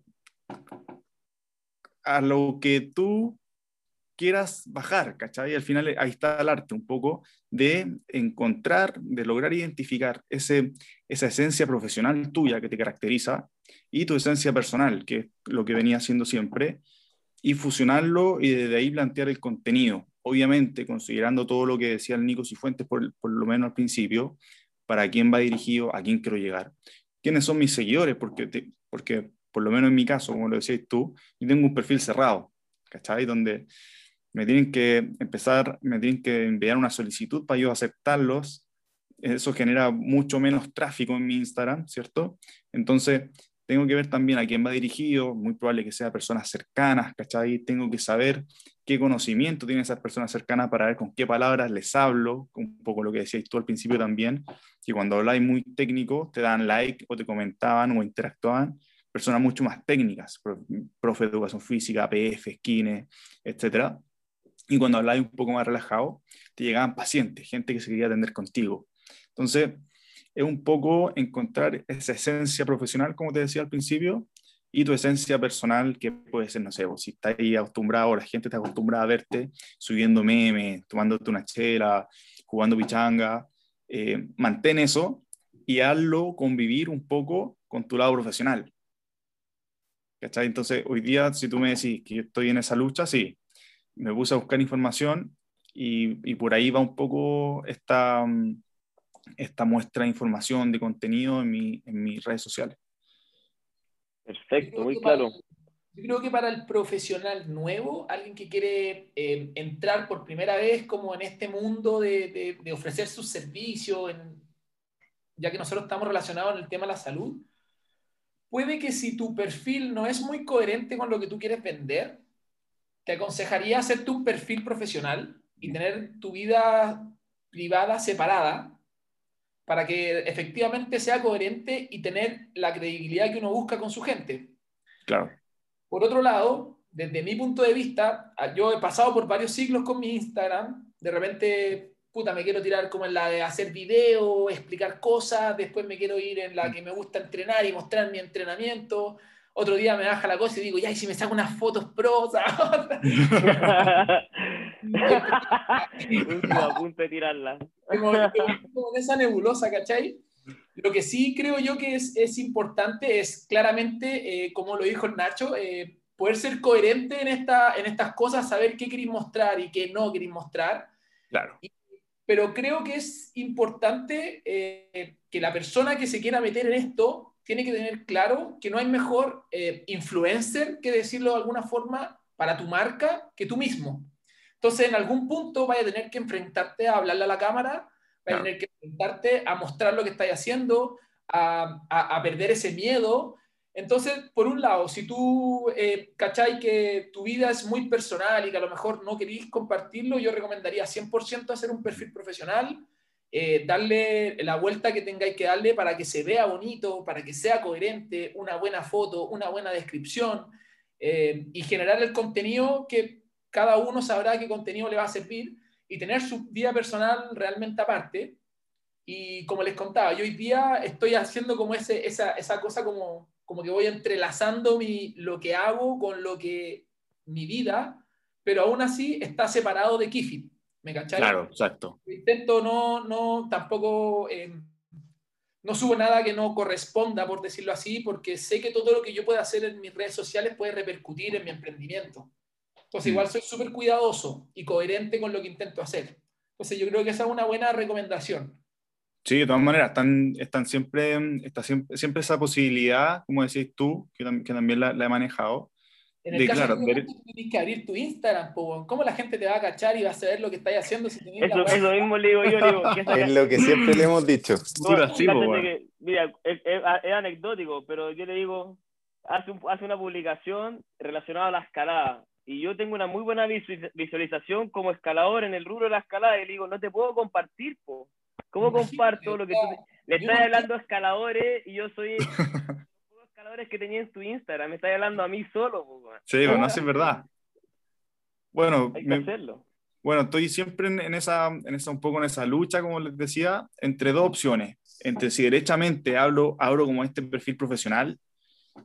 a lo que tú quieras bajar, ¿cachai? Y al final ahí está el arte un poco de encontrar, de lograr identificar ese, esa esencia profesional tuya que te caracteriza y tu esencia personal, que es lo que venía haciendo siempre, y fusionarlo y desde ahí plantear el contenido. Obviamente, considerando todo lo que decía el Nico Cifuentes, por, por lo menos al principio, para quién va dirigido, a quién quiero llegar quiénes son mis seguidores, porque, porque por lo menos en mi caso, como lo decías tú, yo tengo un perfil cerrado, ¿cachai? Donde me tienen que empezar, me tienen que enviar una solicitud para yo aceptarlos. Eso genera mucho menos tráfico en mi Instagram, ¿cierto? Entonces, tengo que ver también a quién va dirigido, muy probable que sea personas cercanas, ¿cachai? Tengo que saber qué conocimiento tienen esas personas cercanas para ver con qué palabras les hablo, un poco lo que decías tú al principio también, que cuando habláis muy técnico te dan like o te comentaban o interactuaban personas mucho más técnicas, profe de educación física, PF, skine, etc. Y cuando habláis un poco más relajado, te llegaban pacientes, gente que se quería atender contigo. Entonces, es un poco encontrar esa esencia profesional, como te decía al principio, y tu esencia personal, que puede ser, no sé, si estás ahí acostumbrado, la gente está acostumbrada a verte subiendo memes, tomándote una chela, jugando pichanga, eh, mantén eso y hazlo convivir un poco con tu lado profesional. ¿cachai? Entonces, hoy día, si tú me decís que estoy en esa lucha, sí, me puse a buscar información y, y por ahí va un poco esta, esta muestra de información, de contenido en, mi, en mis redes sociales. Perfecto, muy claro. yo creo que para el profesional nuevo, alguien que quiere eh, entrar por primera vez como en este mundo de, de, de ofrecer sus servicios, en, ya que nosotros estamos relacionados en el tema de la salud, puede que si tu perfil no es muy coherente con lo que tú quieres vender, te aconsejaría hacerte un perfil profesional y tener tu vida privada separada para que efectivamente sea coherente y tener la credibilidad que uno busca con su gente. Claro. Por otro lado, desde mi punto de vista, yo he pasado por varios ciclos con mi Instagram, de repente, puta, me quiero tirar como en la de hacer video, explicar cosas, después me quiero ir en la que me gusta entrenar y mostrar mi entrenamiento, otro día me baja la cosa y digo, ya, y si me saco unas fotos pro, a punto de tirarla. Como, como esa nebulosa, ¿cachai? Lo que sí creo yo que es, es importante es claramente, eh, como lo dijo el Nacho, eh, poder ser coherente en, esta, en estas cosas, saber qué queréis mostrar y qué no queréis mostrar. Claro. Y, pero creo que es importante eh, que la persona que se quiera meter en esto tiene que tener claro que no hay mejor eh, influencer, que decirlo de alguna forma, para tu marca que tú mismo. Entonces, en algún punto vaya a tener que enfrentarte a hablarle a la cámara, vaya a tener que enfrentarte a mostrar lo que estás haciendo, a, a, a, perder ese miedo. Entonces, por un lado, si tú eh, cachai que tu vida es muy personal y que a lo mejor no queréis compartirlo, yo recomendaría 100% hacer un perfil profesional, eh, darle la vuelta que tengáis que darle para que se vea bonito, para que sea coherente, una buena foto, una buena descripción eh, y generar el contenido que cada uno sabrá qué contenido le va a servir y tener su vida personal realmente aparte. Y como les contaba, yo hoy día estoy haciendo como ese, esa, esa cosa como, como que voy entrelazando mi, lo que hago con lo que mi vida, pero aún así está separado de Kifit. ¿Me cachai? Claro, exacto. Intento no, no tampoco, eh, no subo nada que no corresponda, por decirlo así, porque sé que todo lo que yo pueda hacer en mis redes sociales puede repercutir en mi emprendimiento. Entonces, igual soy súper cuidadoso y coherente con lo que intento hacer. Entonces, yo creo que esa es una buena recomendación. Sí, de todas maneras, están, están siempre, está siempre, siempre esa posibilidad, como decís tú, que, que también la, la, he manejado. En el de, caso claro, de que ver... tienes que abrir tu Instagram, po, ¿cómo la gente te va a cachar y va a saber lo que estás haciendo? Si eso, la eso mismo le digo yo. Digo, es lo que siempre le hemos dicho. Sí, que, mira, es, es, es, anecdótico, pero yo le digo, hace, un, hace una publicación relacionada a la escalada y yo tengo una muy buena visualización como escalador en el rubro de la escalada y le digo, no te puedo compartir, po. ¿Cómo comparto lo que tú le estás hablando a escaladores y yo soy los escaladores que tenía en tu Instagram? Me estás hablando a mí solo. Po. Sí, bueno, no es verdad. Bueno, Hay que me, hacerlo. bueno, estoy siempre en, en, esa, en esa, un poco en esa lucha, como les decía, entre dos opciones. Entre si derechamente hablo, abro como este perfil profesional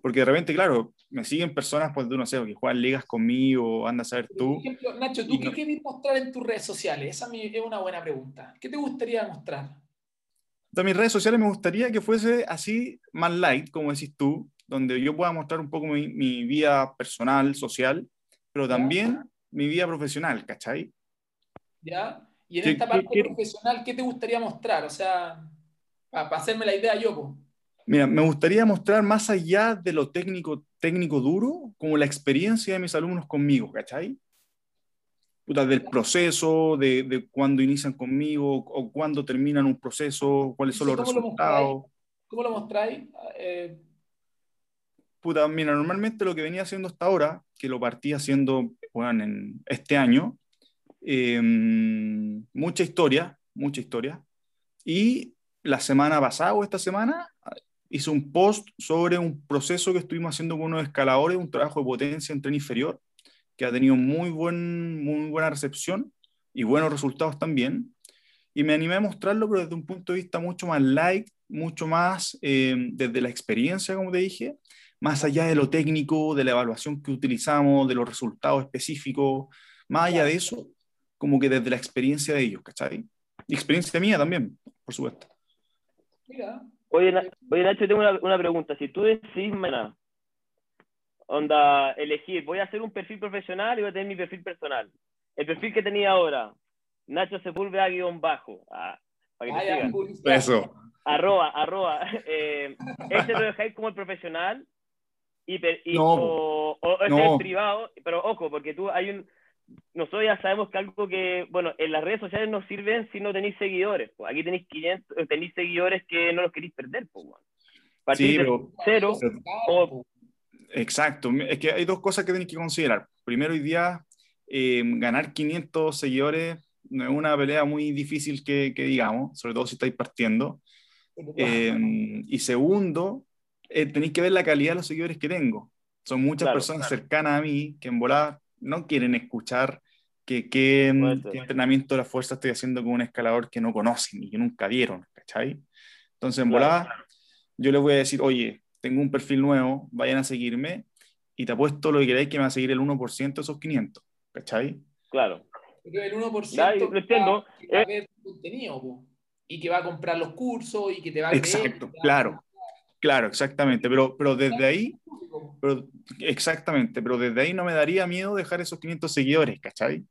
porque de repente, claro, me siguen personas, pues, no sé, que juegan ligas conmigo, anda a saber tú. Por ejemplo, Nacho, ¿tú qué no... quieres mostrar en tus redes sociales? Esa es una buena pregunta. ¿Qué te gustaría mostrar? De mis redes sociales me gustaría que fuese así, más light, como decís tú, donde yo pueda mostrar un poco mi, mi vida personal, social, pero también ¿Ya? mi vida profesional, ¿cachai? ¿Ya? Y en ¿Qué, esta parte qué, profesional, ¿qué te gustaría mostrar? O sea, para, para hacerme la idea yo, pues. Mira, me gustaría mostrar más allá de lo técnico, técnico duro, como la experiencia de mis alumnos conmigo, ¿cachai? Puta, del proceso, de, de cuando inician conmigo, o cuando terminan un proceso, cuáles son los resultados. Lo ¿Cómo lo mostráis? Eh... Puta, mira, normalmente lo que venía haciendo hasta ahora, que lo partí haciendo bueno, en este año, eh, mucha historia, mucha historia, y la semana pasada o esta semana hice un post sobre un proceso que estuvimos haciendo con unos escaladores, un trabajo de potencia en tren inferior, que ha tenido muy, buen, muy buena recepción y buenos resultados también. Y me animé a mostrarlo, pero desde un punto de vista mucho más light, mucho más eh, desde la experiencia, como te dije, más allá de lo técnico, de la evaluación que utilizamos, de los resultados específicos, más allá de eso, como que desde la experiencia de ellos, ¿cachai? Y experiencia mía también, por supuesto. Mira, Oye, oye, Nacho, tengo una, una, pregunta. Si tú decís, mena, onda, elegir, voy a hacer un perfil profesional y voy a tener mi perfil personal. El perfil que tenía ahora, Nacho Sepúlveda guion bajo. Ah, para que te sigan. publicidad. Eso. Arroba, arroba. Eh, ese lo dejáis como el profesional y, per- y- No, o, o ese no. es el privado, pero ojo, porque tú hay un... Nosotros ya sabemos que algo que, bueno, en las redes sociales no sirven si no tenéis seguidores. pues. Aquí tenéis 500, eh, tenéis seguidores que no los queréis perder. Pues. Partir Sí, pero cero, Exacto, es que hay dos cosas que tenéis que considerar. Primero, hoy día, eh, ganar 500 seguidores no es una pelea muy difícil que, que digamos, sobre todo si estáis partiendo. Eh, y segundo, eh, tenéis que ver la calidad de los seguidores que tengo. Son muchas Claro, personas cercanas a mí que en volada no quieren escuchar que, qué entrenamiento de la fuerza estoy haciendo con un escalador que no conocen y que nunca vieron, ¿cachai? Entonces, en Claro. volada, yo les voy a decir, oye, tengo un perfil nuevo, vayan a seguirme y te apuesto lo que queráis que me va a seguir el 1% de esos 500, ¿cachai? claro. Pero el 1% Ya, yo lo entiendo. que va a Eh. ver contenido, po. y que va a comprar los cursos y que te va a creer, Exacto, claro, claro, exactamente, pero, pero desde ahí, pero, exactamente, pero desde ahí no me daría miedo dejar esos 500 seguidores, ¿cachai?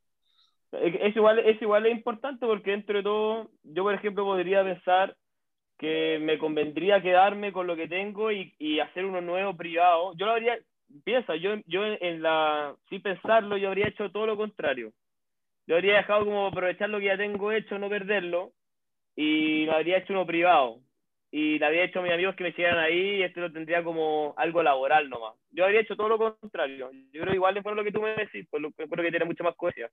Es, igual, es igual es importante porque dentro de todo, yo por ejemplo podría pensar que me convendría quedarme con lo que tengo y, y hacer uno nuevo privado. Yo lo habría, piensa, yo, yo en la, sin pensarlo, yo habría hecho todo lo contrario. Yo habría dejado como aprovechar lo que ya tengo hecho, no perderlo, y lo habría hecho uno privado. Y le habría hecho a mis amigos que me siguieran ahí y esto lo tendría como algo laboral nomás. Yo habría hecho todo lo contrario. Yo creo igual es por lo que tú me decís, por lo, creo que tiene mucha más coherencia.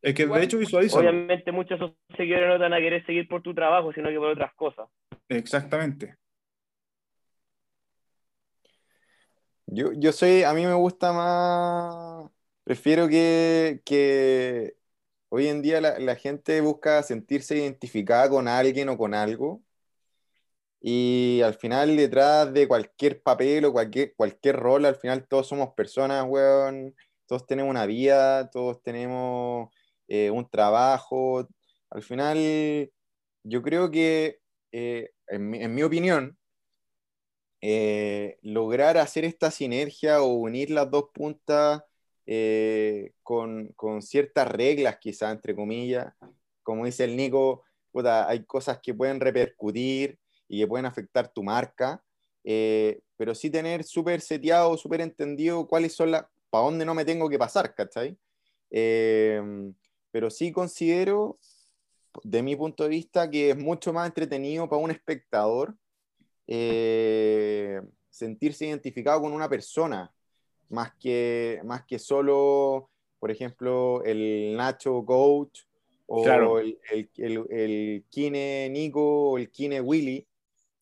Es que Igual- de hecho visualizo. Obviamente muchos de esos seguidores no te van a querer seguir por tu trabajo, sino que por otras cosas. Exactamente. Yo, yo soy, a mí me gusta más, prefiero que, que hoy en día la, la gente busca sentirse identificada con alguien o con algo y al final detrás de cualquier papel o cualquier, cualquier rol, al final todos somos personas, weón, todos tenemos una vida, todos tenemos eh, un trabajo, al final yo creo que, eh, en mi- en mi opinión, eh, lograr hacer esta sinergia o unir las dos puntas eh, con, con ciertas reglas, quizá, entre comillas. Como dice el Nico, puta, hay cosas que pueden repercutir y que pueden afectar tu marca, eh, pero sí tener súper seteado, súper entendido cuáles son las, para dónde no me tengo que pasar, ¿cachai? Eh, pero sí considero, de mi punto de vista, que es mucho más entretenido para un espectador eh, sentirse identificado con una persona, más que, más que solo, por ejemplo, el Nacho Coach o Claro. el, el, el, el Kine Nico o el Kine Willy,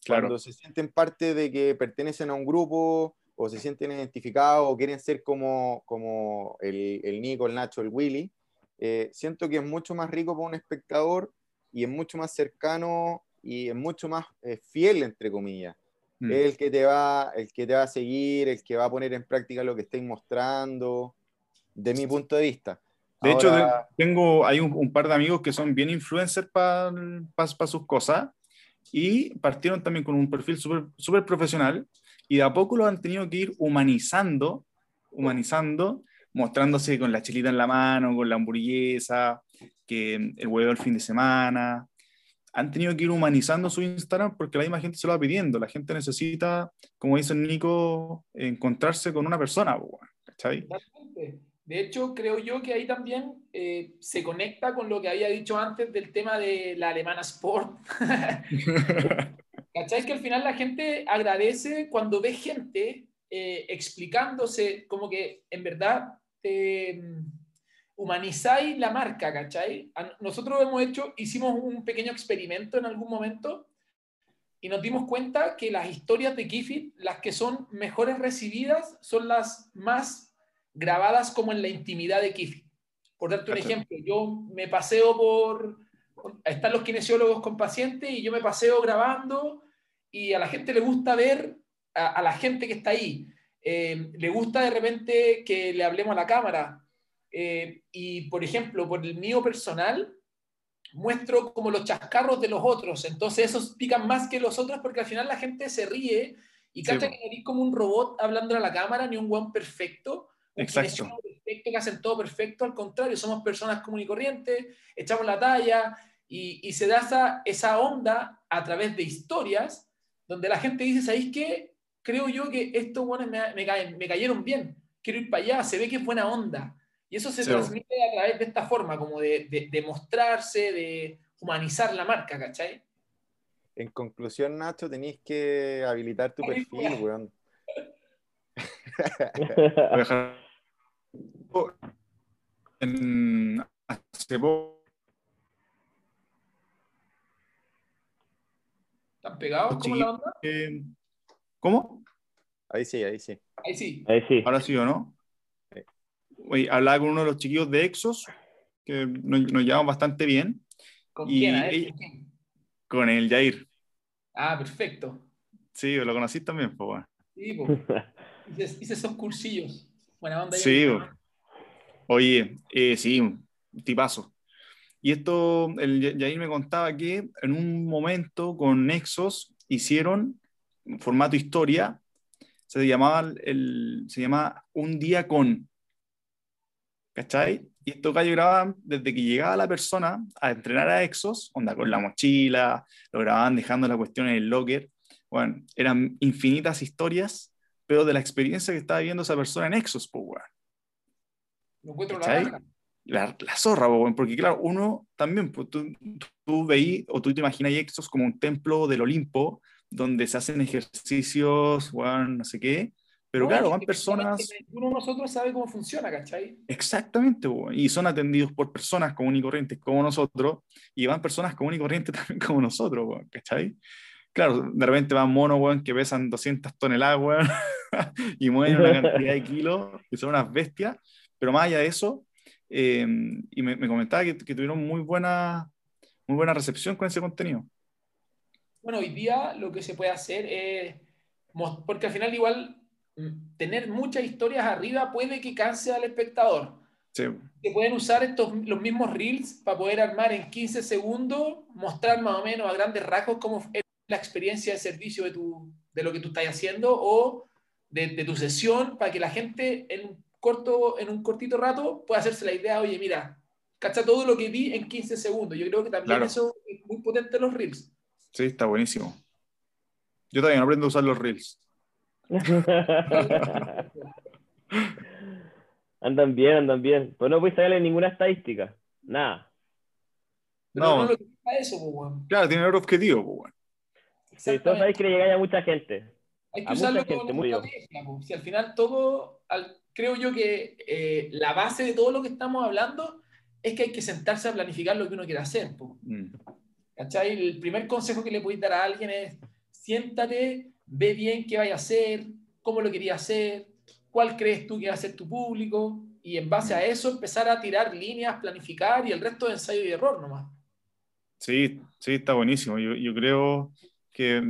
Claro. cuando se sienten parte de que pertenecen a un grupo o se sienten identificados o quieren ser como, como el, el Nico, el Nacho, el Willy, eh, siento que es mucho más rico para un espectador y es mucho más cercano y es mucho más eh, fiel, entre comillas. Mm. Es el que, te va, el que te va a seguir, el que va a poner en práctica lo que estáis mostrando, de mi punto de vista. De hecho, Ahora- tengo, hay un, un par de amigos que son bien influencers para sus cosas y partieron también con un perfil súper profesional y de a poco lo han tenido que ir humanizando, humanizando, mostrándose con la chelita en la mano, con la hamburguesa, que el huevo el fin de semana. Han tenido que ir humanizando su Instagram porque la misma gente se lo va pidiendo. La gente necesita, como dice Nico, encontrarse con una persona, ¿cachai? De hecho, creo yo que ahí también eh, se conecta con lo que había dicho antes del tema de la alemana Sport. ¿Cachai? Que al final la gente agradece cuando ve gente eh, explicándose como que en verdad eh, humanizáis la marca, ¿cachai? Nosotros hemos hecho, hicimos un pequeño experimento en algún momento y nos dimos cuenta que las historias de Kifit, las que son mejores recibidas, son las más grabadas como en la intimidad de Kifit. Por darte un ejemplo, yo me paseo por, están los kinesiólogos con pacientes y yo me paseo grabando y a la gente le gusta ver a, a la gente que está ahí. Eh, le gusta de repente que le hablemos a la cámara. Eh, y, por ejemplo, por el mío personal, muestro como los chascarros de los otros. Entonces esos pican más que los otros porque al final la gente se ríe Y cacha que no eres como un robot hablando a la cámara, ni un buen perfecto. Exacto. perfecto que hacen todo perfecto, al contrario, somos personas comunes y corrientes, echamos la talla y, y se da esa, esa onda a través de historias donde la gente dice, ¿sabéis qué? Creo yo que estos buenos me, me, caen- me cayeron bien, quiero ir para allá, se ve que es buena onda. Y eso se Sí. transmite a través de esta forma, como de, de, de mostrarse, de humanizar la marca, ¿cachai? En conclusión, Nacho, tenéis que habilitar tu perfil, weón. weón. Voy a dejar- En- hace poco, ¿Están pegados como la onda? eh, ¿Cómo? Ahí sí, ahí sí. Ahí sí. Ahí sí. Ahora sí o no. Oye, hablaba con uno de los chiquillos de Exos, que nos, nos llevamos bastante bien, ¿Con Y quién? A ver, ella- ¿con quién? con el Jair. Ah, perfecto. Sí, lo conocís también, pues bueno. Sí, hice, hice esos cursillos. Buena onda. ahí. Sí, bo. Oye, eh, sí, tipazo. Y esto, el Jair me contaba que en un momento con Nexos hicieron formato historia, se llamaba, el, se llamaba Un día con. ¿Cachai? Y estos gallos grababan desde que llegaba la persona a entrenar a Exos, onda con la mochila, lo grababan dejando la cuestión en el locker. Bueno, eran infinitas historias, pero de la experiencia que estaba viviendo esa persona en Exos, pues. Encuentro la la, la zorra, porque claro, uno también, pues, tú, tú veí o tú te imaginas Exos como un templo del Olimpo, donde se hacen ejercicios, weón, no sé qué, pero No, claro, van personas, Ninguno de nosotros sabe cómo funciona, ¿cachai? exactamente, y son atendidos por personas comunes y corrientes como nosotros, y van personas comunes y corrientes también como nosotros, ¿cachai? Claro, de repente van monos, weón, que pesan 200 toneladas, weón, y mueven una cantidad de kilos, que son unas bestias, pero más allá de eso, eh, y me, me comentaba que, que tuvieron muy buena, muy buena recepción con ese contenido. Bueno, hoy día lo que se puede hacer es, porque al final igual mm, tener muchas historias arriba puede que canse al espectador. Sí, Se pueden usar estos, los mismos reels para poder armar en 15 segundos, mostrar más o menos a grandes rasgos cómo es la experiencia de servicio de, tu, de lo que tú estás haciendo o de, de tu sesión para que la gente en corto, en un cortito rato pueda hacerse la idea, oye, mira, cacha todo lo que vi en 15 segundos. Yo creo que también Claro. eso es muy potente en los reels. sí, está buenísimo. Yo no aprendo a usar los reels. andan bien, andan bien. Pues no puedes sacarle ninguna estadística. Nada. Pero No. no, lo que a eso, pues. Claro, tiene otro objetivo, pues, bueno. Sí, todos sabéis que le llegáis a mucha gente. Hay que A usarlo mucha como estrategia, po. Si al final todo, al- creo yo que eh, la base de todo lo que estamos hablando es que hay que sentarse a planificar lo que uno quiere hacer. Mm. ¿Cachai? El primer consejo que le podéis dar a alguien es siéntate, ve bien qué vaya a hacer, cómo lo querías hacer, cuál crees tú que va a ser tu público, y en base a eso empezar a tirar líneas, planificar y el resto de ensayo y error nomás. Sí, sí, está buenísimo. Yo, yo creo que,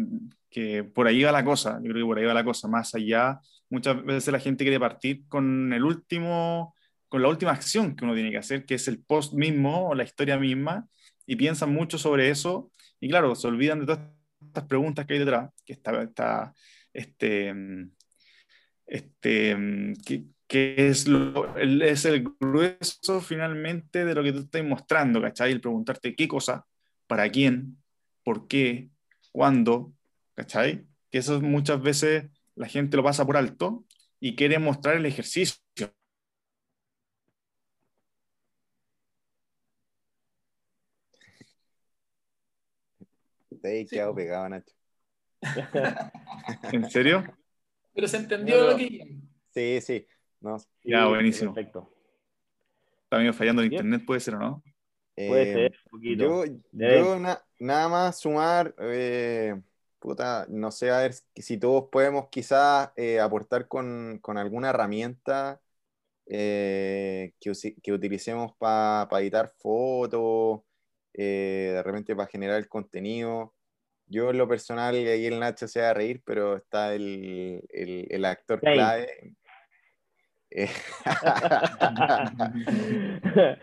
que por ahí va la cosa. Yo creo que por ahí va la cosa. Más allá, muchas veces la gente quiere partir con el último, con la última acción que uno tiene que hacer, que es el post mismo o la historia misma, y piensan mucho sobre eso. Y claro, se olvidan de todas estas preguntas que hay detrás, que está, está este, este, que, que es, lo, el, es el grueso finalmente de lo que tú estás mostrando, ¿cachai? El preguntarte qué cosa, para quién, por qué, cuándo, ¿cachai? Que eso muchas veces la gente lo pasa por alto y quiere mostrar el ejercicio. Te he quedado pegado, Nacho. ¿En serio? Pero se entendió No, no. lo que... Sí, sí. No, Ya, buenísimo. Perfecto. Está medio fallando el internet, puede ser o no. Puede eh, ser, un poquito. Yo, yo na- nada más sumar, eh, puta, no sé, a ver si todos podemos quizás eh, aportar con, con alguna herramienta eh, que, utilicemos para editar fotos, eh, de repente para generar el contenido. Yo en lo personal, y ahí el Nacho se va a reír, pero está el, el- el actor clave. Eh,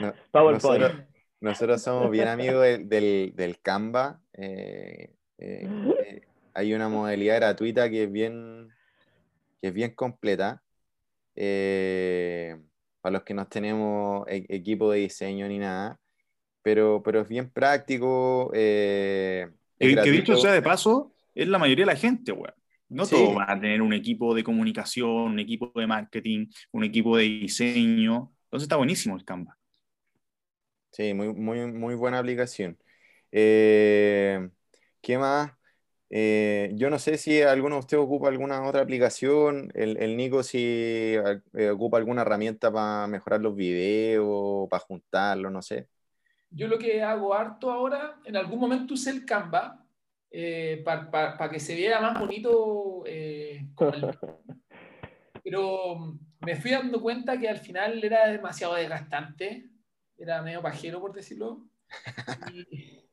No, nosotros- Nosotros somos bien amigos del, del, del Canva. eh, eh, eh, hay una modalidad gratuita que es bien, que es bien completa. Eh, para los que no tenemos e- equipo de diseño ni nada, pero, pero es bien práctico. eh, Que, dicho sea de paso, es la mayoría de la gente, weón. No Sí. todos van a tener un equipo de comunicación, un equipo de marketing, un equipo de diseño. Entonces está buenísimo el Canva. Sí, muy, muy, muy buena aplicación. Eh, ¿qué más? Eh, yo no sé si alguno de ustedes ocupa alguna otra aplicación. El, el Nico si eh, ocupa alguna herramienta para mejorar los videos, para juntarlos, no sé. Yo lo que hago harto ahora, en algún momento usé el Canva para que se viera más bonito. eh, el- pero me fui dando cuenta que al final era demasiado desgastante, era medio pajero, por decirlo. Y,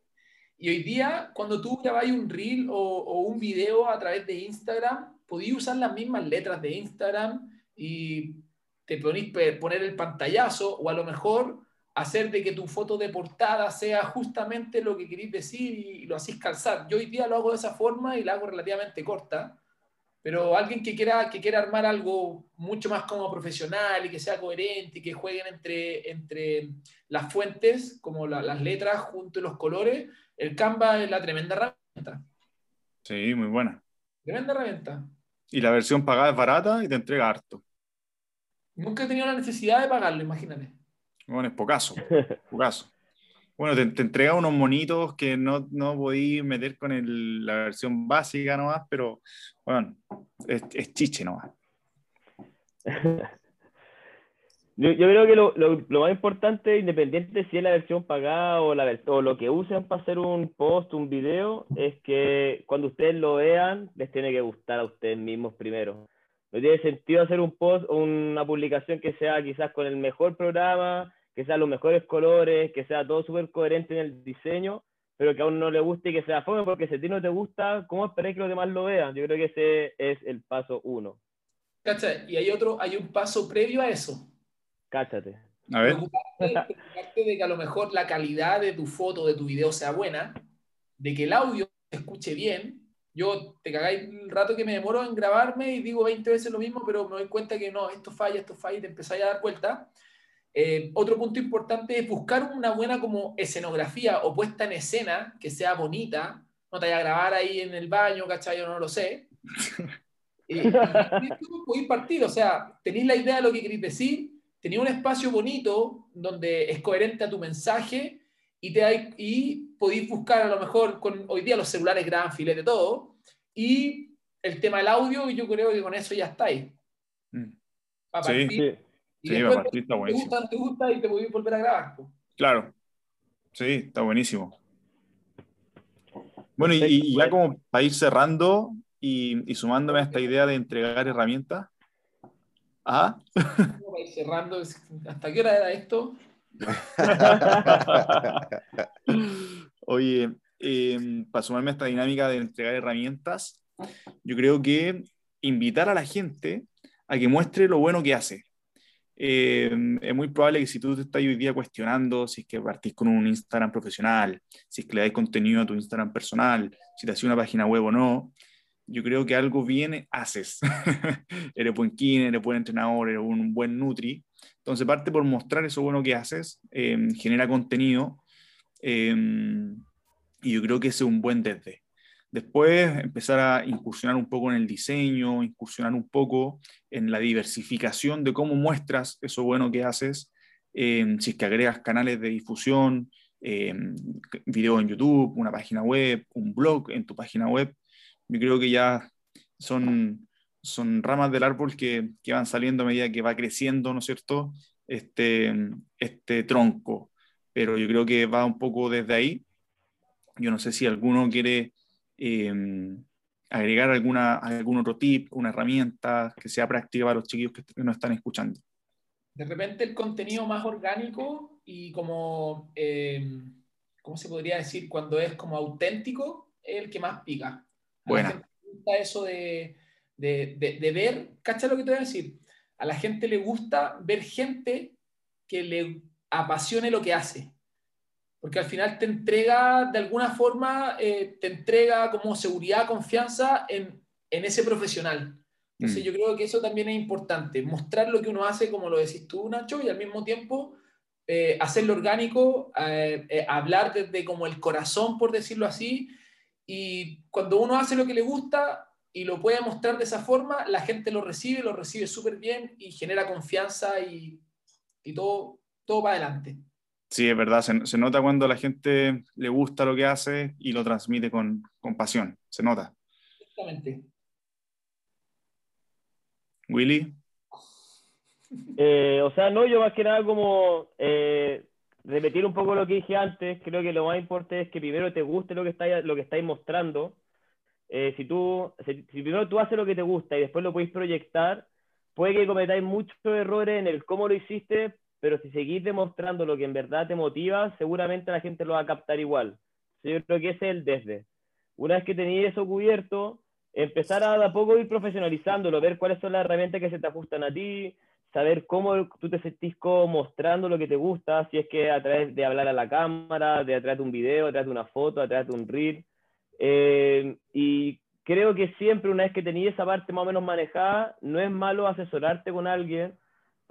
y hoy día, cuando tú grabáis un reel o, o un video a través de Instagram, podías usar las mismas letras de Instagram y te pe- poner el pantallazo o a lo mejor hacer de que tu foto de portada sea justamente lo que queréis decir y, lo hacéis calzar. Yo hoy día lo hago de esa forma y la hago relativamente corta, pero alguien que quiera, que quiera armar algo mucho más como profesional y que sea coherente y que jueguen entre, entre las fuentes, como la- las letras junto a los colores, el Canva es la tremenda herramienta. Sí, muy buena. Tremenda herramienta. Y la versión pagada es barata y te entrega harto. Nunca he tenido la necesidad de pagarlo, imagínate. Bueno, es pocaso, pocaso. Bueno, te, entrega unos monitos que no, no podí meter con la versión básica nomás, pero bueno, es, es chiche nomás. Yo, creo que lo, lo, lo más importante, independiente de si es la versión pagada o, la, o lo que usen para hacer un post, un video, es que cuando ustedes lo vean, les tiene que gustar a ustedes mismos primero. No tiene sentido hacer un post o una publicación que sea quizás con el mejor programa, que sea los mejores colores, que sea todo súper coherente en el diseño, pero que a uno no le guste y que sea fome, porque si a ti no te gusta, ¿cómo esperáis que los demás lo vean? Yo creo que ese es el paso uno. ¿Cachai? Y hay otro, hay un paso previo a eso. Cáchate. A ver, Preocuparte, preocuparte de que a lo mejor la calidad de tu foto, de tu video sea buena, de que el audio se escuche bien. Yo te cagáis el rato que me demoro en grabarme y digo 20 veces lo mismo, pero me doy cuenta que no, esto falla, esto falla y te empezáis a dar vuelta. Eh, otro punto importante es buscar una buena como escenografía o puesta en escena que sea bonita. No te vayas a grabar ahí en el baño, ¿cachai? Yo no lo sé. Eh, y partir, o sea, tenéis la idea de lo que queréis decir, tenéis un espacio bonito donde es coherente a tu mensaje y, te hay- y podéis buscar a lo mejor, con, hoy día los celulares graban filete todo, y el tema del audio, y yo creo que con eso ya estáis. Mm. Sí. Sí. Y sí, después está te buenísimo. gusta, no te gusta y te podéis volver a grabar. Claro, sí, está buenísimo. Bueno, y, ya pues. como para ir cerrando y, y sumándome a esta idea de entregar herramientas. Ah, Vamos a ir cerrando, ¿hasta qué hora era esto? Oye, eh, para sumarme a esta dinámica de entregar herramientas, yo creo que invitar a la gente a que muestre lo bueno que hace. Eh, es muy probable que si tú te estás hoy día cuestionando si es que partís con un Instagram profesional, si es que le das contenido a tu Instagram personal, si te haces una página web o no, yo creo que algo bien haces. eres buen kin, eres buen entrenador, eres un buen nutri. Entonces parte por mostrar eso bueno que haces, eh, genera contenido eh, y yo creo que ese es un buen desde. Después empezar a incursionar un poco en el diseño, incursionar un poco en la diversificación de cómo muestras eso bueno que haces, eh, si es que agregas canales de difusión, eh, videos en YouTube, una página web, un blog en tu página web. Yo creo que ya son, son ramas del árbol que, que van saliendo a medida que va creciendo, ¿no es cierto? Este, este tronco. Pero yo creo que va un poco desde ahí. Yo no sé si alguno quiere eh, agregar alguna, algún otro tip, una herramienta que sea práctica para los chiquillos que, nos están escuchando. De repente el contenido más orgánico y como, eh, ¿cómo se podría decir? Cuando es como auténtico, es el que más pica. A Buena. la gente le gusta eso de, de, de, de ver, ¿cacha lo que te voy a decir? A la gente le gusta ver gente que le apasione lo que hace. Porque al final te entrega, de alguna forma, eh, te entrega como seguridad, confianza en, en ese profesional. Entonces mm. yo creo que eso también es importante, mostrar lo que uno hace, como lo decís tú, Nacho, y al mismo tiempo eh, hacerlo orgánico, eh, eh, hablar desde como el corazón, por decirlo así, y cuando uno hace lo que le gusta y lo puede mostrar de esa forma, la gente lo recibe, lo recibe súper bien y genera confianza y, y todo, todo va adelante. Sí, es verdad, se, nota cuando a la gente le gusta lo que hace y lo transmite con, con pasión, se nota. Exactamente. Willy. Eh, o sea, no, yo más que nada como eh, repetir un poco lo que dije antes, creo que lo más importante es que primero te guste lo que estáis, lo que estáis mostrando. Eh, si, tú, si, primero tú haces lo que te gusta y después lo podéis proyectar, puede que cometáis muchos errores en el cómo lo hiciste, pero si seguís demostrando lo que en verdad te motiva, seguramente la gente lo va a captar igual. Yo creo que ese es el desde. Una vez que tenéis eso cubierto, empezar a, a poco ir profesionalizándolo, ver cuáles son las herramientas que se te ajustan a ti, saber cómo tú te sentís como mostrando lo que te gusta, si es que a través de hablar a la cámara, de a través de un video, a través de una foto, a través de un reel. Eh, y creo que siempre una vez que tenías esa parte más o menos manejada, no es malo asesorarte con alguien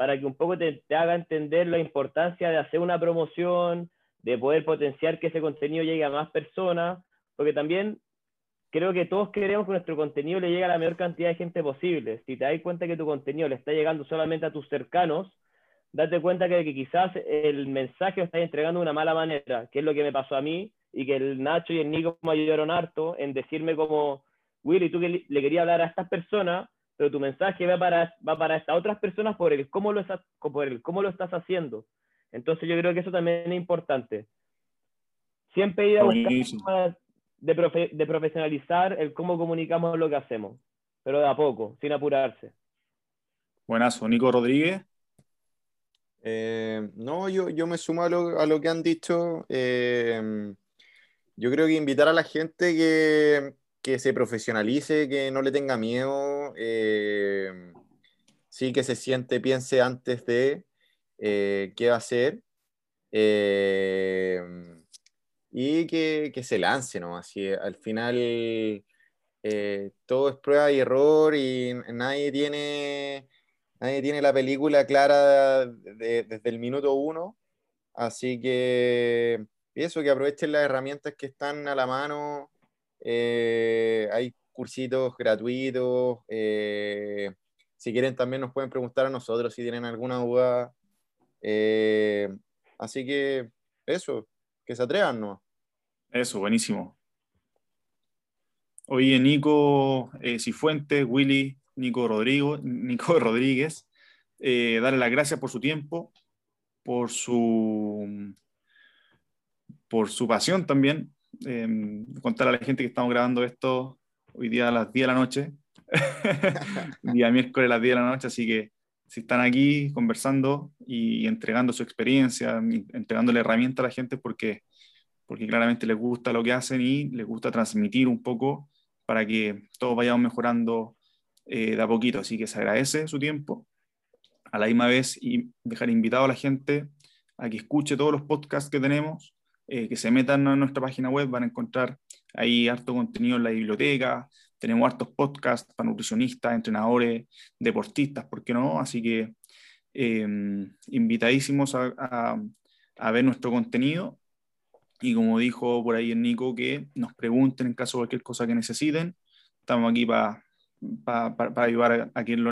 para que un poco te, haga entender la importancia de hacer una promoción, de poder potenciar que ese contenido llegue a más personas, porque también creo que todos queremos que nuestro contenido le llegue a la mayor cantidad de gente posible. Si te das cuenta que tu contenido le está llegando solamente a tus cercanos, date cuenta que, quizás el mensaje lo estás entregando de una mala manera, que es lo que me pasó a mí, y que el Nacho y el Nico me ayudaron harto en decirme como, Willy, tú que le querías hablar a estas personas, pero tu mensaje va para, va para estas otras personas por el, cómo lo estás, por el cómo lo estás haciendo. Entonces yo creo que eso también es importante. Siempre ir a buscar de, de profesionalizar el cómo comunicamos lo que hacemos, pero de a poco, sin apurarse. Buenazo, Nico Rodríguez. Eh, no, yo, yo me sumo a lo, a lo que han dicho. Eh, yo creo que invitar a la gente que, que se profesionalice, que no le tenga miedo, eh, sí que se siente, piense antes de eh, qué va a hacer eh, y que, que, se lance, ¿no? Así, al final todo es prueba y error y nadie tiene, nadie tiene la película clara desde el minuto uno, así que eso, que aprovechen las herramientas que están a la mano eh, hay cursitos gratuitos. Eh, si quieren, también nos pueden preguntar a nosotros si tienen alguna duda. Eh, así que eso, que se atrevan, ¿no? Eso, buenísimo. Oye, Nico Cifuentes, Willy, Nico, Rodrigo, Nico Rodríguez, darle las gracias por su tiempo, por su, por su pasión también, Em, contar a la gente que estamos grabando esto hoy día a las 10 de la noche, día miércoles a las 10 de la noche, así que si están aquí conversando y entregando su experiencia, entregándole herramientas a la gente porque, porque claramente les gusta lo que hacen y les gusta transmitir un poco para que todos vayamos mejorando eh, de a poquito. Así que se agradece su tiempo. A la misma vez y dejar invitado a la gente a que escuche todos los podcasts que tenemos, eh, que se metan a nuestra página web, van a encontrar ahí harto contenido en la biblioteca, tenemos hartos podcasts para nutricionistas, entrenadores, deportistas, ¿por qué no? Así que em, invitadísimos a, a, ver nuestro contenido y como dijo por ahí el Nico, que nos pregunten en caso de cualquier cosa que necesiten. Estamos aquí para ayudar a, a quien lo